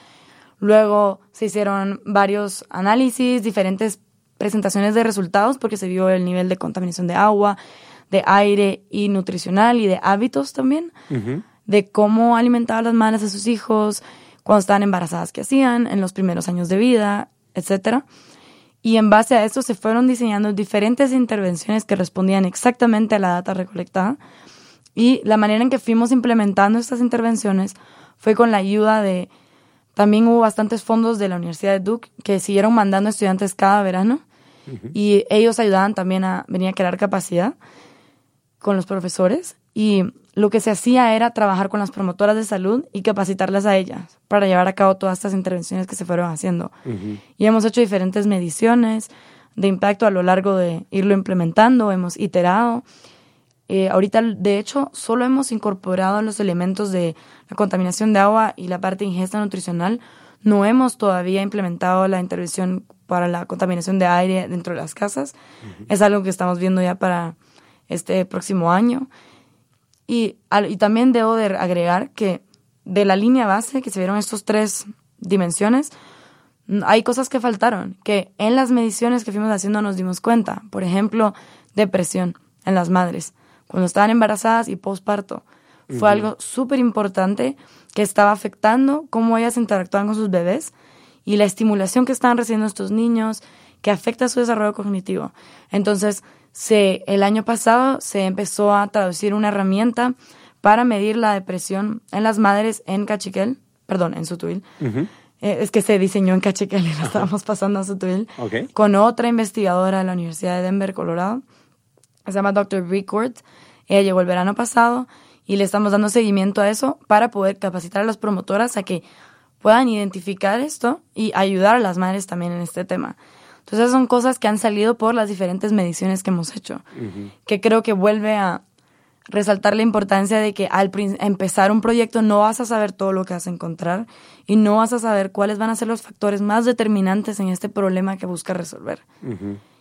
Luego se hicieron varios análisis, diferentes presentaciones de resultados porque se vio el nivel de contaminación de agua, de aire y nutricional y de hábitos también, uh -huh. de cómo alimentaban las madres a sus hijos, cuando estaban embarazadas, qué hacían, en los primeros años de vida, etcétera. Y en base a esto se fueron diseñando diferentes intervenciones que respondían exactamente a la data recolectada. Y la manera en que fuimos implementando estas intervenciones fue con la ayuda de también hubo bastantes fondos de la Universidad de Duke que siguieron mandando estudiantes cada verano. Y ellos ayudaban también a venir a crear capacidad con los profesores y lo que se hacía era trabajar con las promotoras de salud y capacitarlas a ellas para llevar a cabo todas estas intervenciones que se fueron haciendo. Y hemos hecho diferentes mediciones de impacto a lo largo de irlo implementando, hemos iterado. Eh, ahorita, de hecho, solo hemos incorporado los elementos de la contaminación de agua y la parte de ingesta nutricional. No hemos todavía implementado la intervención para la contaminación de aire dentro de las casas. Es algo que estamos viendo ya para este próximo año. Y, y también debo de agregar que de la línea base que se vieron estos tres dimensiones, mm, hay cosas que faltaron, que en las mediciones que fuimos haciendo nos dimos cuenta. Por ejemplo, depresión en las madres, cuando estaban embarazadas y postparto. Fue algo súper importante que estaba afectando cómo ellas interactuaban con sus bebés y la estimulación que estaban recibiendo estos niños, que afecta su desarrollo cognitivo. Entonces, se, el año pasado se empezó a traducir una herramienta para medir la depresión en las madres en Cachiquel, perdón, en Sutuil. Eh, es que se diseñó en Cachiquel y lo estábamos pasando a Sutuil, con otra investigadora de la Universidad de Denver, Colorado. Se llama Dr. Ricord. Ella llegó el verano pasado y le estamos dando seguimiento a eso para poder capacitar a las promotoras a que puedan identificar esto y ayudar a las madres también en este tema. Entonces, esas son cosas que han salido por las diferentes mediciones que hemos hecho, que creo que vuelve a resaltar la importancia de que al empezar un proyecto no vas a saber todo lo que vas a encontrar y no vas a saber cuáles van a ser los factores más determinantes en este problema que busca resolver.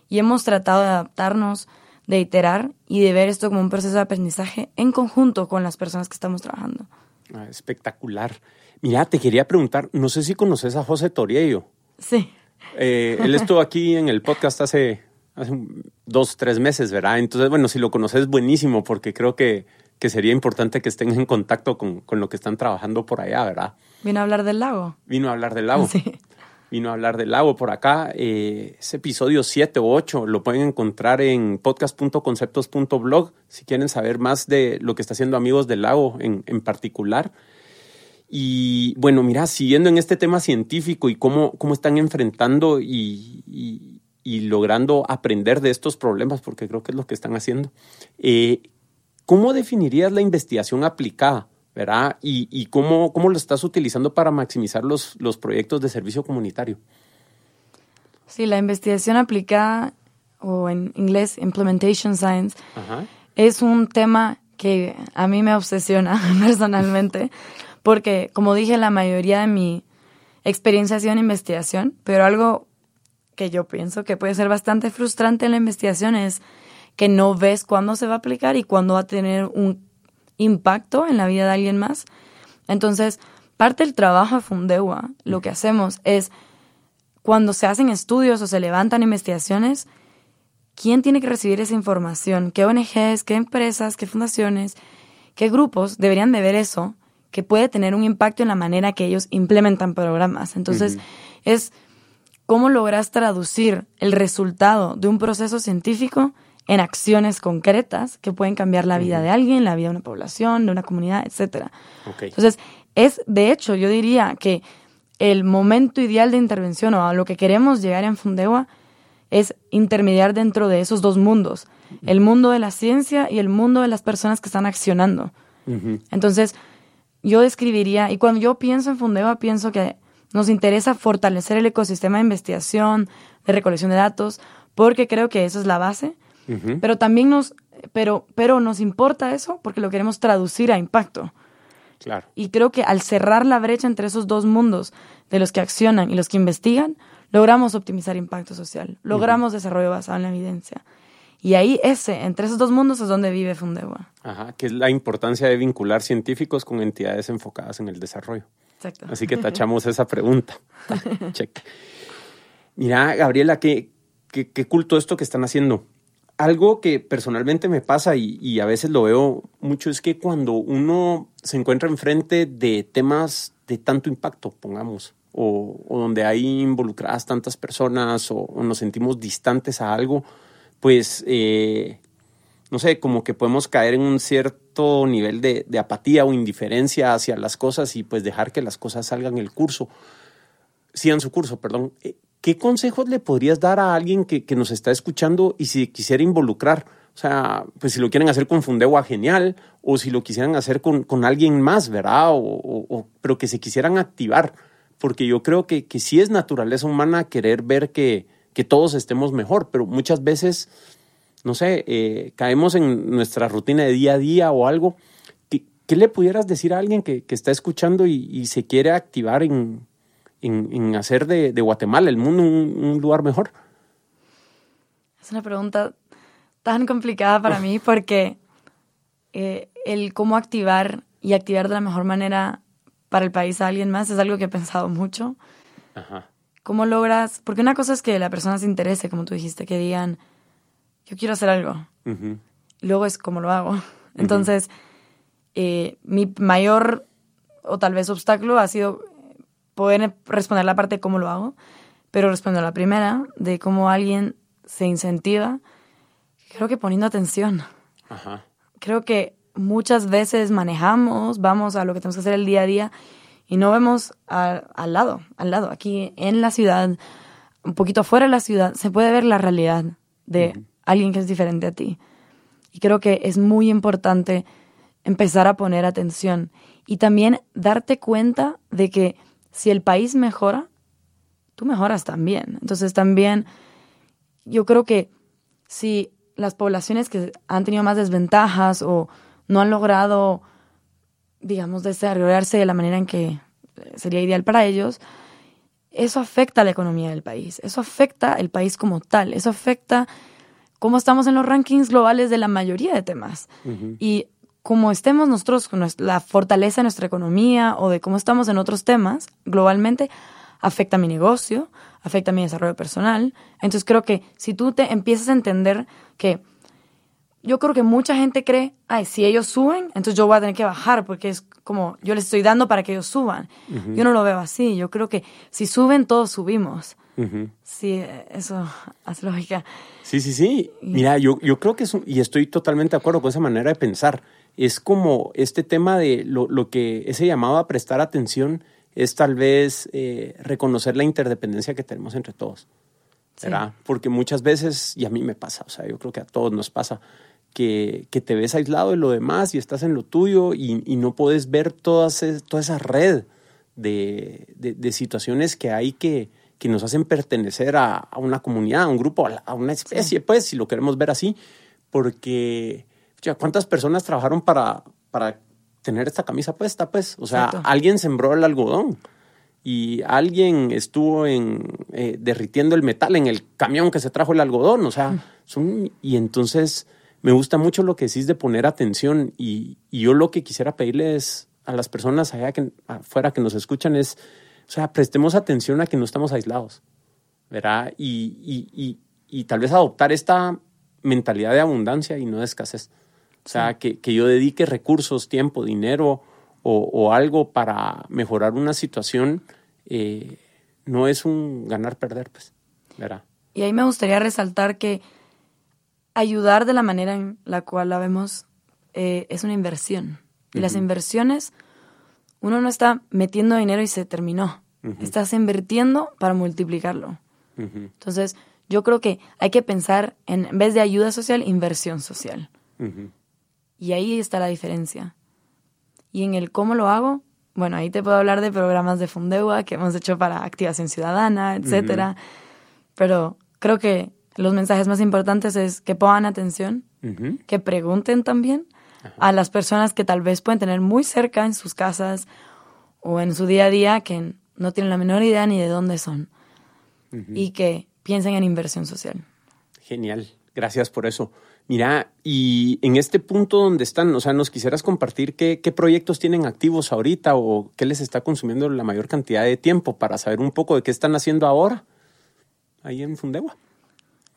Y hemos tratado de adaptarnos, de iterar y de ver esto como un proceso de aprendizaje en conjunto con las personas que estamos trabajando. Ah, espectacular. Mira, te quería preguntar, no sé si conoces a José Toriello. Sí. Eh, él estuvo aquí en el podcast hace, hace dos, tres meses, ¿verdad? Entonces, bueno, si lo conoces, buenísimo, porque creo que, que sería importante que estén en contacto con, con, lo que están trabajando por allá, ¿verdad? Vino a hablar del lago. Vino a hablar del lago. Sí. Vino a hablar del lago por acá. Eh, ese episodio 7 o 8 lo pueden encontrar en podcast.conceptos.blog si quieren saber más de lo que está haciendo Amigos del Lago en, en particular. Y bueno, mira, siguiendo en este tema científico y cómo, cómo están enfrentando y, y, logrando aprender de estos problemas, porque creo que es lo que están haciendo, eh, ¿cómo definirías la investigación aplicada? ¿verdad? ¿Y, y cómo, cómo, lo estás utilizando para maximizar los, los proyectos de servicio comunitario? Sí, la investigación aplicada, o en inglés Implementation Science, es un tema que a mí me obsesiona *laughs* personalmente, porque como dije, la mayoría de mi experiencia ha sido en investigación, pero algo que yo pienso que puede ser bastante frustrante en la investigación es que no ves cuándo se va a aplicar y cuándo va a tener un impacto en la vida de alguien más. Entonces, parte del trabajo de Fundewa, lo que hacemos es, cuando se hacen estudios o se levantan investigaciones, ¿quién tiene que recibir esa información? ¿Qué ONGs, qué empresas, qué fundaciones, qué grupos deberían de ver eso que puede tener un impacto en la manera que ellos implementan programas. Entonces, es cómo logras traducir el resultado de un proceso científico en acciones concretas que pueden cambiar la vida de alguien, la vida de una población, de una comunidad, etc. Entonces, es, de hecho, yo diría que el momento ideal de intervención o a lo que queremos llegar en Fundewa es intermediar dentro de esos dos mundos, el mundo de la ciencia y el mundo de las personas que están accionando. Entonces, yo describiría, y cuando yo pienso en Fundeva, pienso que nos interesa fortalecer el ecosistema de investigación, de recolección de datos, porque creo que esa es la base, pero también nos, pero, pero nos importa eso porque lo queremos traducir a impacto. Claro. Y creo que al cerrar la brecha entre esos dos mundos, de los que accionan y los que investigan, logramos optimizar impacto social, logramos desarrollo basado en la evidencia. Y ahí ese, entre esos dos mundos es donde vive Fundewa. Ajá, que es la importancia de vincular científicos con entidades enfocadas en el desarrollo. Exacto. Así que *laughs* tachamos esa pregunta. *laughs* Check. Mira, Gabriela, qué, qué, qué culto esto que están haciendo. Algo que personalmente me pasa y, y, a veces lo veo mucho es que cuando uno se encuentra enfrente de temas de tanto impacto, pongamos, o, o donde hay involucradas tantas personas o, o nos sentimos distantes a algo, pues, eh, no sé, como que podemos caer en un cierto nivel de, apatía o indiferencia hacia las cosas y pues dejar que las cosas salgan el curso, sigan su curso, perdón. Eh, ¿Qué consejos le podrías dar a alguien que, nos está escuchando y si quisiera involucrar? O sea, pues si lo quieren hacer con Fundewa, genial, o si lo quisieran hacer con, con alguien más, ¿verdad? O, pero que se quisieran activar, porque yo creo que, que sí es naturaleza humana querer ver que, que todos estemos mejor, pero muchas veces, no sé, eh, caemos en nuestra rutina de día a día o algo. ¿Qué, qué le pudieras decir a alguien que, que está escuchando y, se quiere activar en, en, hacer de, de, Guatemala el mundo un, lugar mejor? Es una pregunta tan complicada para mí porque eh, el cómo activar y activar de la mejor manera para el país a alguien más es algo que he pensado mucho. Ajá. ¿Cómo logras? Porque una cosa es que la persona se interese, como tú dijiste, que digan, yo quiero hacer algo. Luego es cómo lo hago. Entonces, eh, mi mayor o tal vez obstáculo ha sido poder responder la parte de cómo lo hago, pero responder a la primera, de cómo alguien se incentiva, creo que poniendo atención. Creo que muchas veces manejamos, vamos a lo que tenemos que hacer el día a día y no vemos al lado, al lado, aquí en la ciudad, un poquito afuera de la ciudad, se puede ver la realidad de alguien que es diferente a ti. Y creo que es muy importante empezar a poner atención y también darte cuenta de que si el país mejora, tú mejoras también. Entonces también yo creo que si las poblaciones que han tenido más desventajas o no han logrado digamos, desarrollarse de la manera en que sería ideal para ellos, eso afecta a la economía del país, eso afecta el país como tal, eso afecta cómo estamos en los rankings globales de la mayoría de temas. Y como estemos nosotros con la fortaleza de nuestra economía o de cómo estamos en otros temas globalmente, afecta a mi negocio, afecta a mi desarrollo personal. Entonces creo que si tú te empiezas a entender que yo creo que mucha gente cree, ay, si ellos suben, entonces yo voy a tener que bajar porque es como yo les estoy dando para que ellos suban. Yo no lo veo así. Yo creo que si suben, todos subimos. Sí, eso hace lógica. Sí, sí, sí. Mira, yo, yo creo que es, y estoy totalmente de acuerdo con esa manera de pensar. Es como este tema de lo, lo que ese llamado a prestar atención es tal vez eh, reconocer la interdependencia que tenemos entre todos. ¿verdad? Porque muchas veces, y a mí me pasa, o sea, yo creo que a todos nos pasa, que, que, te ves aislado de lo demás y estás en lo tuyo y, y no puedes ver toda esa red de, de, situaciones que hay que, que nos hacen pertenecer a, a, una comunidad, a un grupo, a, una especie, pues, si lo queremos ver así, porque ya, ¿cuántas personas trabajaron para, para tener esta camisa puesta? Pues, o sea, alguien sembró el algodón y alguien estuvo en, eh, derritiendo el metal en el camión que se trajo el algodón, o sea, son, y entonces me gusta mucho lo que decís de poner atención y, yo lo que quisiera pedirles a las personas allá que, afuera que nos escuchan es, o sea, prestemos atención a que no estamos aislados, ¿verdad? Y, y, tal vez adoptar esta mentalidad de abundancia y no de escasez. O sea, que, que, yo dedique recursos, tiempo, dinero o, o algo para mejorar una situación, eh, no es un ganar-perder, pues, ¿verdad? Y ahí me gustaría resaltar que ayudar de la manera en la cual la vemos eh, es una inversión. Y las inversiones, uno no está metiendo dinero y se terminó. Estás invirtiendo para multiplicarlo. Entonces, yo creo que hay que pensar en, en vez de ayuda social, inversión social. Y ahí está la diferencia. Y en el cómo lo hago, bueno, ahí te puedo hablar de programas de Fundeua que hemos hecho para activación ciudadana, etcétera. Pero creo que los mensajes más importantes es que pongan atención, que pregunten también a las personas que tal vez pueden tener muy cerca en sus casas o en su día a día que no tienen la menor idea ni de dónde son y que piensen en inversión social. Genial, gracias por eso. Mira, y en este punto donde están, o sea, ¿nos quisieras compartir qué, qué, proyectos tienen activos ahorita o qué les está consumiendo la mayor cantidad de tiempo para saber un poco de qué están haciendo ahora ahí en Fundewa?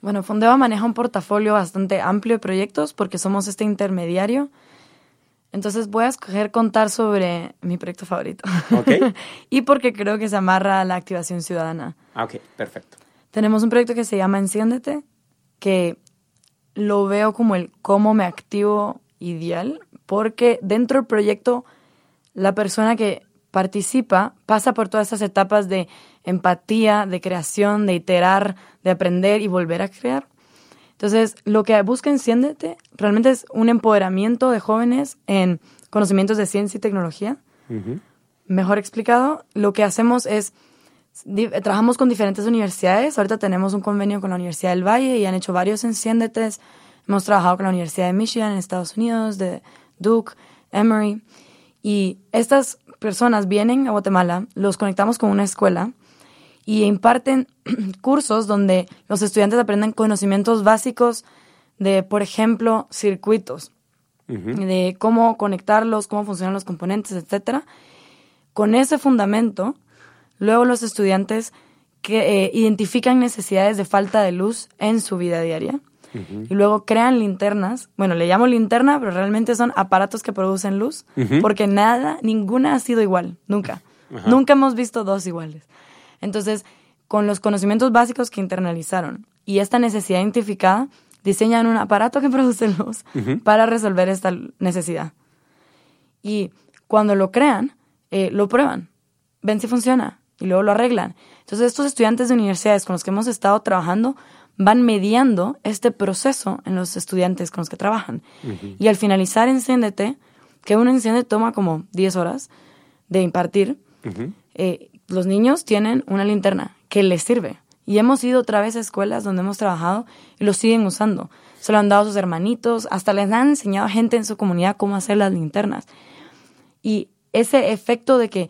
Bueno, Fundeva maneja un portafolio bastante amplio de proyectos porque somos este intermediario. Entonces voy a escoger contar sobre mi proyecto favorito. Ok. *laughs* y porque creo que se amarra a la activación ciudadana. Ah, ok, perfecto. Tenemos un proyecto que se llama Enciéndete, que lo veo como el cómo me activo ideal porque dentro del proyecto la persona que participa pasa por todas esas etapas de empatía, de creación, de iterar, de aprender y volver a crear. Entonces, lo que busca Enciéndete realmente es un empoderamiento de jóvenes en conocimientos de ciencia y tecnología. Mejor explicado, lo que hacemos es, trabajamos con diferentes universidades. Ahorita tenemos un convenio con la Universidad del Valle y han hecho varios Enciéndete. Hemos trabajado con la Universidad de Michigan en Estados Unidos, de Duke, Emory. Y estas personas vienen a Guatemala, los conectamos con una escuela y imparten *clears throat* cursos donde los estudiantes aprenden conocimientos básicos de, por ejemplo, circuitos, de cómo conectarlos, cómo funcionan los componentes, etc. Con ese fundamento, luego los estudiantes que eh, identifican necesidades de falta de luz en su vida diaria y luego crean linternas. Bueno, le llamo linterna, pero realmente son aparatos que producen luz, porque nada, ninguna ha sido igual, nunca. Nunca hemos visto dos iguales. Entonces, con los conocimientos básicos que internalizaron y esta necesidad identificada, diseñan un aparato que *laughs* produce luz para resolver esta necesidad. Y cuando lo crean, eh, lo prueban, ven si funciona y luego lo arreglan. Entonces, estos estudiantes de universidades con los que hemos estado trabajando van mediando este proceso en los estudiantes con los que trabajan. Y al finalizar Enciéndete, que un Enciéndete toma como 10 horas de impartir, eh, los niños tienen una linterna que les sirve. Y hemos ido otra vez a escuelas donde hemos trabajado y lo siguen usando. Se lo han dado a sus hermanitos, hasta les han enseñado a gente en su comunidad cómo hacer las linternas. Y ese efecto de que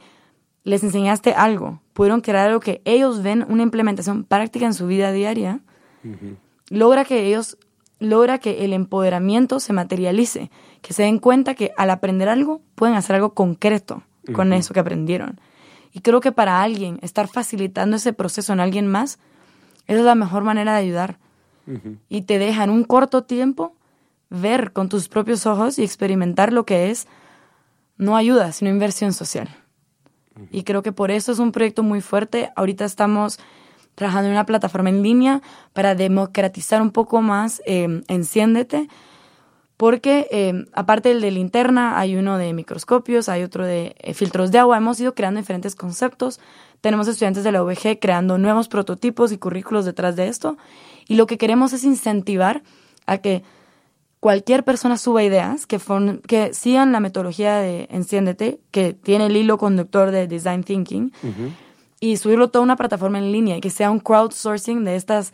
les enseñaste algo, pudieron crear algo que ellos ven una implementación práctica en su vida diaria, logra que ellos, logra que el empoderamiento se materialice, que se den cuenta que al aprender algo pueden hacer algo concreto con eso que aprendieron. Y creo que para alguien estar facilitando ese proceso en alguien más, esa es la mejor manera de ayudar. Y te deja en un corto tiempo ver con tus propios ojos y experimentar lo que es no ayuda, sino inversión social. Y creo que por eso es un proyecto muy fuerte. Ahorita estamos trabajando en una plataforma en línea para democratizar un poco más eh, Enciéndete, porque eh, aparte del de linterna, hay uno de microscopios, hay otro de eh, filtros de agua, hemos ido creando diferentes conceptos, tenemos estudiantes de la UVG creando nuevos prototipos y currículos detrás de esto, y lo que queremos es incentivar a que cualquier persona suba ideas que, que sigan la metodología de Enciéndete, que tiene el hilo conductor de Design Thinking, y subirlo toda una plataforma en línea y que sea un crowdsourcing de estas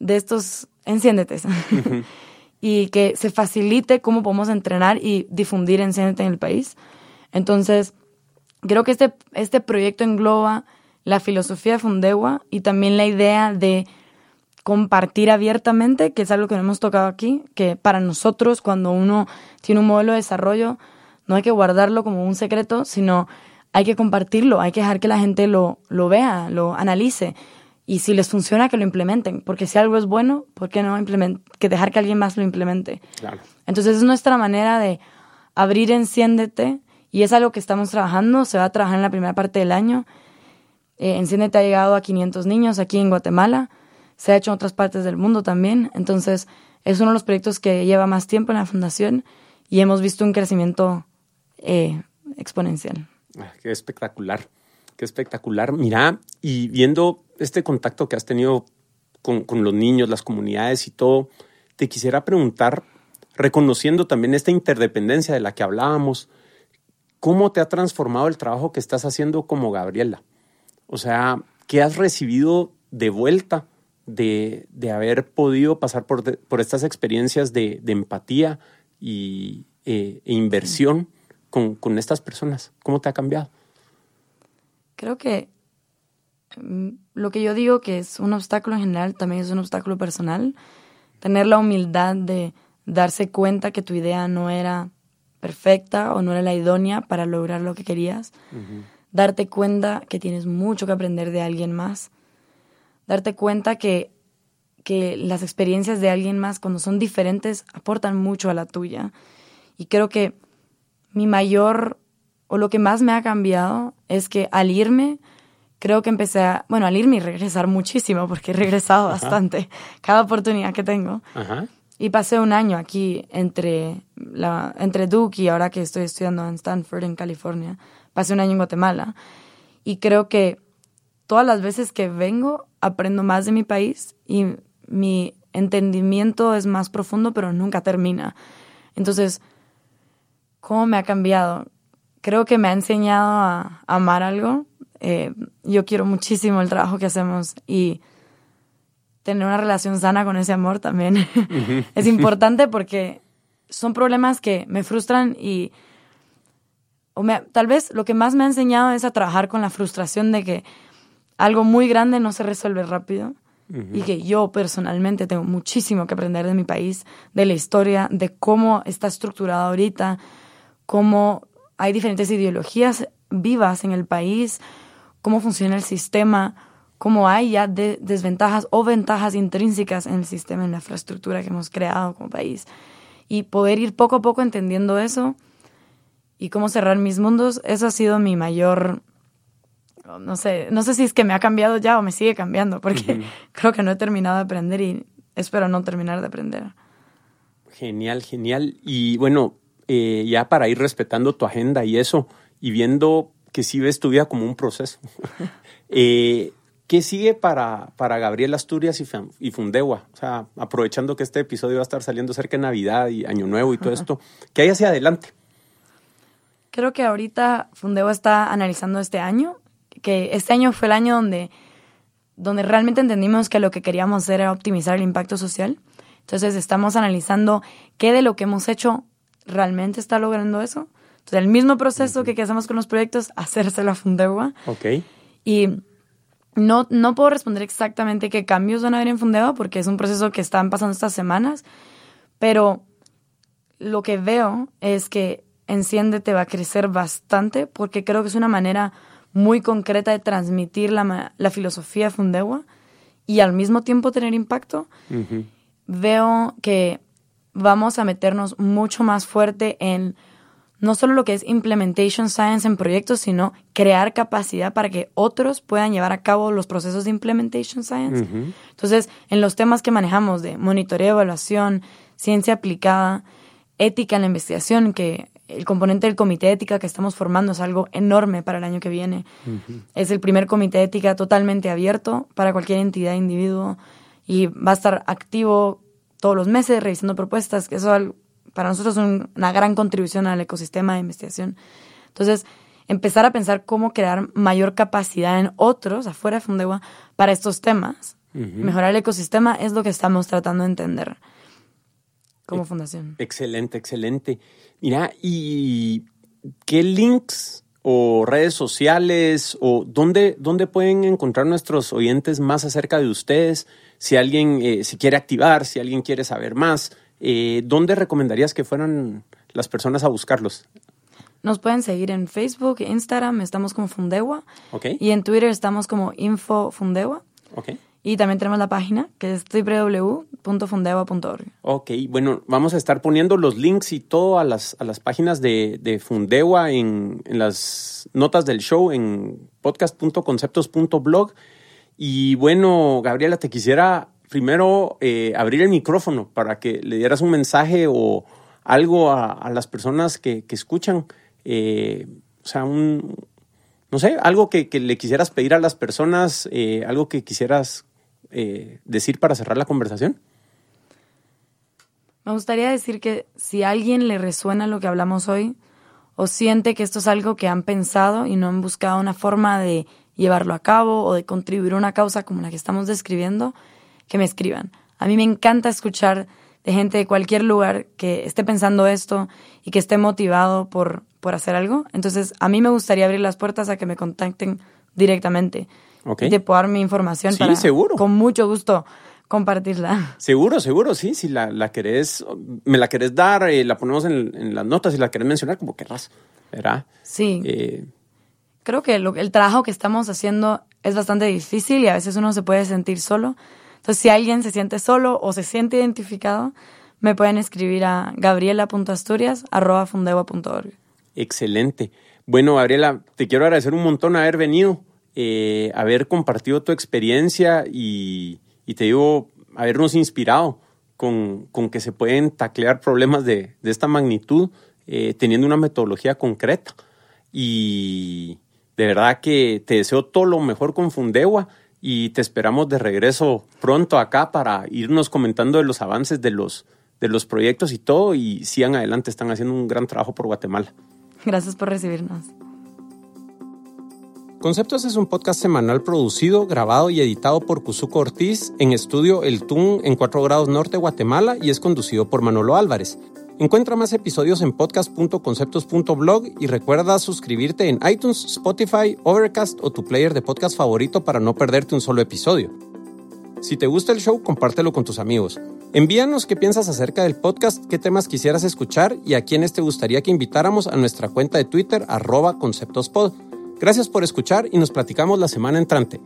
de estos enciéndetes *laughs* y que se facilite cómo podemos entrenar y difundir enciéndete en el país. Entonces, creo que este, este proyecto engloba la filosofía de Fundewa y también la idea de compartir abiertamente, que es algo que no hemos tocado aquí, que para nosotros cuando uno tiene un modelo de desarrollo no hay que guardarlo como un secreto, sino hay que compartirlo, hay que dejar que la gente lo, lo vea, lo analice. Y si les funciona, que lo implementen. Porque si algo es bueno, ¿por qué no que dejar que alguien más lo implemente? Entonces es nuestra manera de abrir Enciéndete y es algo que estamos trabajando. Se va a trabajar en la primera parte del año. Eh, Enciéndete ha llegado a 500 niños aquí en Guatemala. Se ha hecho en otras partes del mundo también. Entonces es uno de los proyectos que lleva más tiempo en la fundación y hemos visto un crecimiento eh, exponencial. Ah, qué espectacular, qué espectacular. Mira, y viendo este contacto que has tenido con, los niños, las comunidades y todo, te quisiera preguntar, reconociendo también esta interdependencia de la que hablábamos, ¿cómo te ha transformado el trabajo que estás haciendo como Gabriela? O sea, ¿qué has recibido de vuelta de, haber podido pasar por, estas experiencias de, empatía y, eh, e inversión? con, con estas personas? ¿Cómo te ha cambiado? Creo que lo que yo digo que es un obstáculo en general también es un obstáculo personal. Tener la humildad de darse cuenta que tu idea no era perfecta o no era la idónea para lograr lo que querías. Darte cuenta que tienes mucho que aprender de alguien más. Darte cuenta que, que las experiencias de alguien más, cuando son diferentes, aportan mucho a la tuya. Y creo que mi mayor, o lo que más me ha cambiado es que al irme, creo que empecé a, bueno, al irme y regresar muchísimo, porque he regresado bastante *laughs* cada oportunidad que tengo. y pasé un año aquí entre, la, entre Duke y ahora que estoy estudiando en Stanford, en California. Pasé un año en Guatemala. Y creo que todas las veces que vengo aprendo más de mi país y mi entendimiento es más profundo, pero nunca termina. Entonces, ¿cómo me ha cambiado? Creo que me ha enseñado a amar algo. Eh, yo quiero muchísimo el trabajo que hacemos y tener una relación sana con ese amor también *laughs* es importante porque son problemas que me frustran y o tal vez lo que más me ha enseñado es a trabajar con la frustración de que algo muy grande no se resuelve rápido y que yo personalmente tengo muchísimo que aprender de mi país, de la historia, de cómo está estructurado ahorita, cómo hay diferentes ideologías vivas en el país, cómo funciona el sistema, cómo hay ya desventajas o ventajas intrínsecas en el sistema, en la infraestructura que hemos creado como país. Y poder ir poco a poco entendiendo eso y cómo cerrar mis mundos, eso ha sido mi mayor no sé, no sé si es que me ha cambiado ya o me sigue cambiando, porque *laughs* creo que no he terminado de aprender y espero no terminar de aprender. Genial, genial. Y bueno, eh, ya para ir respetando tu agenda y eso, y viendo que sí ves tu vida como un proceso, *laughs* eh, ¿qué sigue para, para Gabriel Asturias y, y Fundewa? O sea, aprovechando que este episodio va a estar saliendo cerca de Navidad y Año Nuevo y todo esto, ¿qué hay hacia adelante? Creo que ahorita Fundewa está analizando este año que este año fue el año donde, donde realmente entendimos que lo que queríamos hacer era optimizar el impacto social. Entonces estamos analizando qué de lo que hemos hecho realmente está logrando eso. Entonces el mismo proceso que, hacemos con los proyectos, *laughs* hacérselo a Fundewa. Ok. Y no, no puedo responder exactamente qué cambios van a haber en Fundewa porque es un proceso que están pasando estas semanas, pero lo que veo es que Enciéndete va a crecer bastante porque creo que es una manera muy concreta de transmitir la, la filosofía de Fundewa y al mismo tiempo tener impacto, veo que vamos a meternos mucho más fuerte en no solo lo que es implementation science en proyectos, sino crear capacidad para que otros puedan llevar a cabo los procesos de implementation science. Entonces, en los temas que manejamos de monitoreo, evaluación, ciencia aplicada, ética en la investigación, que el componente del comité de ética que estamos formando es algo enorme para el año que viene. Es el primer comité de ética totalmente abierto para cualquier entidad, individuo, y va a estar activo todos los meses revisando propuestas, que eso para nosotros es una gran contribución al ecosistema de investigación. Entonces, empezar a pensar cómo crear mayor capacidad en otros, afuera de Fundewa, para estos temas. Mejorar el ecosistema es lo que estamos tratando de entender como fundación. Excelente, excelente. Mira, ¿y qué links o redes sociales o dónde, dónde pueden encontrar nuestros oyentes más acerca de ustedes? Si alguien eh, se quiere activar, si alguien quiere saber más, eh, ¿dónde recomendarías que fueran las personas a buscarlos? Nos pueden seguir en Facebook, Instagram, estamos como Fundewa. Okay. Y en Twitter estamos como Info Fundewa. Okay. Y también tenemos la página que es www.fundewa.org. Ok, bueno, vamos a estar poniendo los links y todo a las, a las páginas de, de Fundewa en, en, las notas del show en podcast.conceptos.blog. Y bueno, Gabriela, te quisiera primero eh, abrir el micrófono para que le dieras un mensaje o algo a, las personas que, que escuchan. Eh, o sea, un, no sé, algo que, que, le quisieras pedir a las personas, eh, algo que quisieras decir para cerrar la conversación? Me gustaría decir que si a alguien le resuena lo que hablamos hoy o siente que esto es algo que han pensado y no han buscado una forma de llevarlo a cabo o de contribuir a una causa como la que estamos describiendo, que me escriban. A mí me encanta escuchar de gente de cualquier lugar que esté pensando esto y que esté motivado por, por hacer algo. Entonces, a mí me gustaría abrir las puertas a que me contacten directamente. Okay. Y te puedo dar mi información sí, para seguro. con mucho gusto compartirla. Seguro, seguro, sí. Si la, la querés, me la querés dar, eh, la ponemos en, en, las notas, si la querés mencionar, como querrás. ¿Verdad? Sí. Eh, Creo que lo, el trabajo que estamos haciendo es bastante difícil y a veces uno se puede sentir solo. Entonces, si alguien se siente solo o se siente identificado, me pueden escribir a gabriela.asturias.fundegua.org. Excelente. Bueno, Gabriela, te quiero agradecer un montón haber venido eh, haber compartido tu experiencia y, te digo, habernos inspirado con, que se pueden taclear problemas de, esta magnitud eh, teniendo una metodología concreta. Y de verdad que te deseo todo lo mejor con Fundewa y te esperamos de regreso pronto acá para irnos comentando de los avances de los, de los proyectos y todo y sigan adelante, están haciendo un gran trabajo por Guatemala. Gracias por recibirnos. Conceptos es un podcast semanal producido, grabado y editado por Cuzuco Ortiz en estudio El Tun en 4 grados norte Guatemala y es conducido por Manolo Álvarez. Encuentra más episodios en podcast.conceptos.blog y recuerda suscribirte en iTunes, Spotify, Overcast o tu player de podcast favorito para no perderte un solo episodio. Si te gusta el show, compártelo con tus amigos. Envíanos qué piensas acerca del podcast, qué temas quisieras escuchar y a quiénes te gustaría que invitáramos a nuestra cuenta de Twitter arroba conceptospod. Gracias por escuchar y nos platicamos la semana entrante.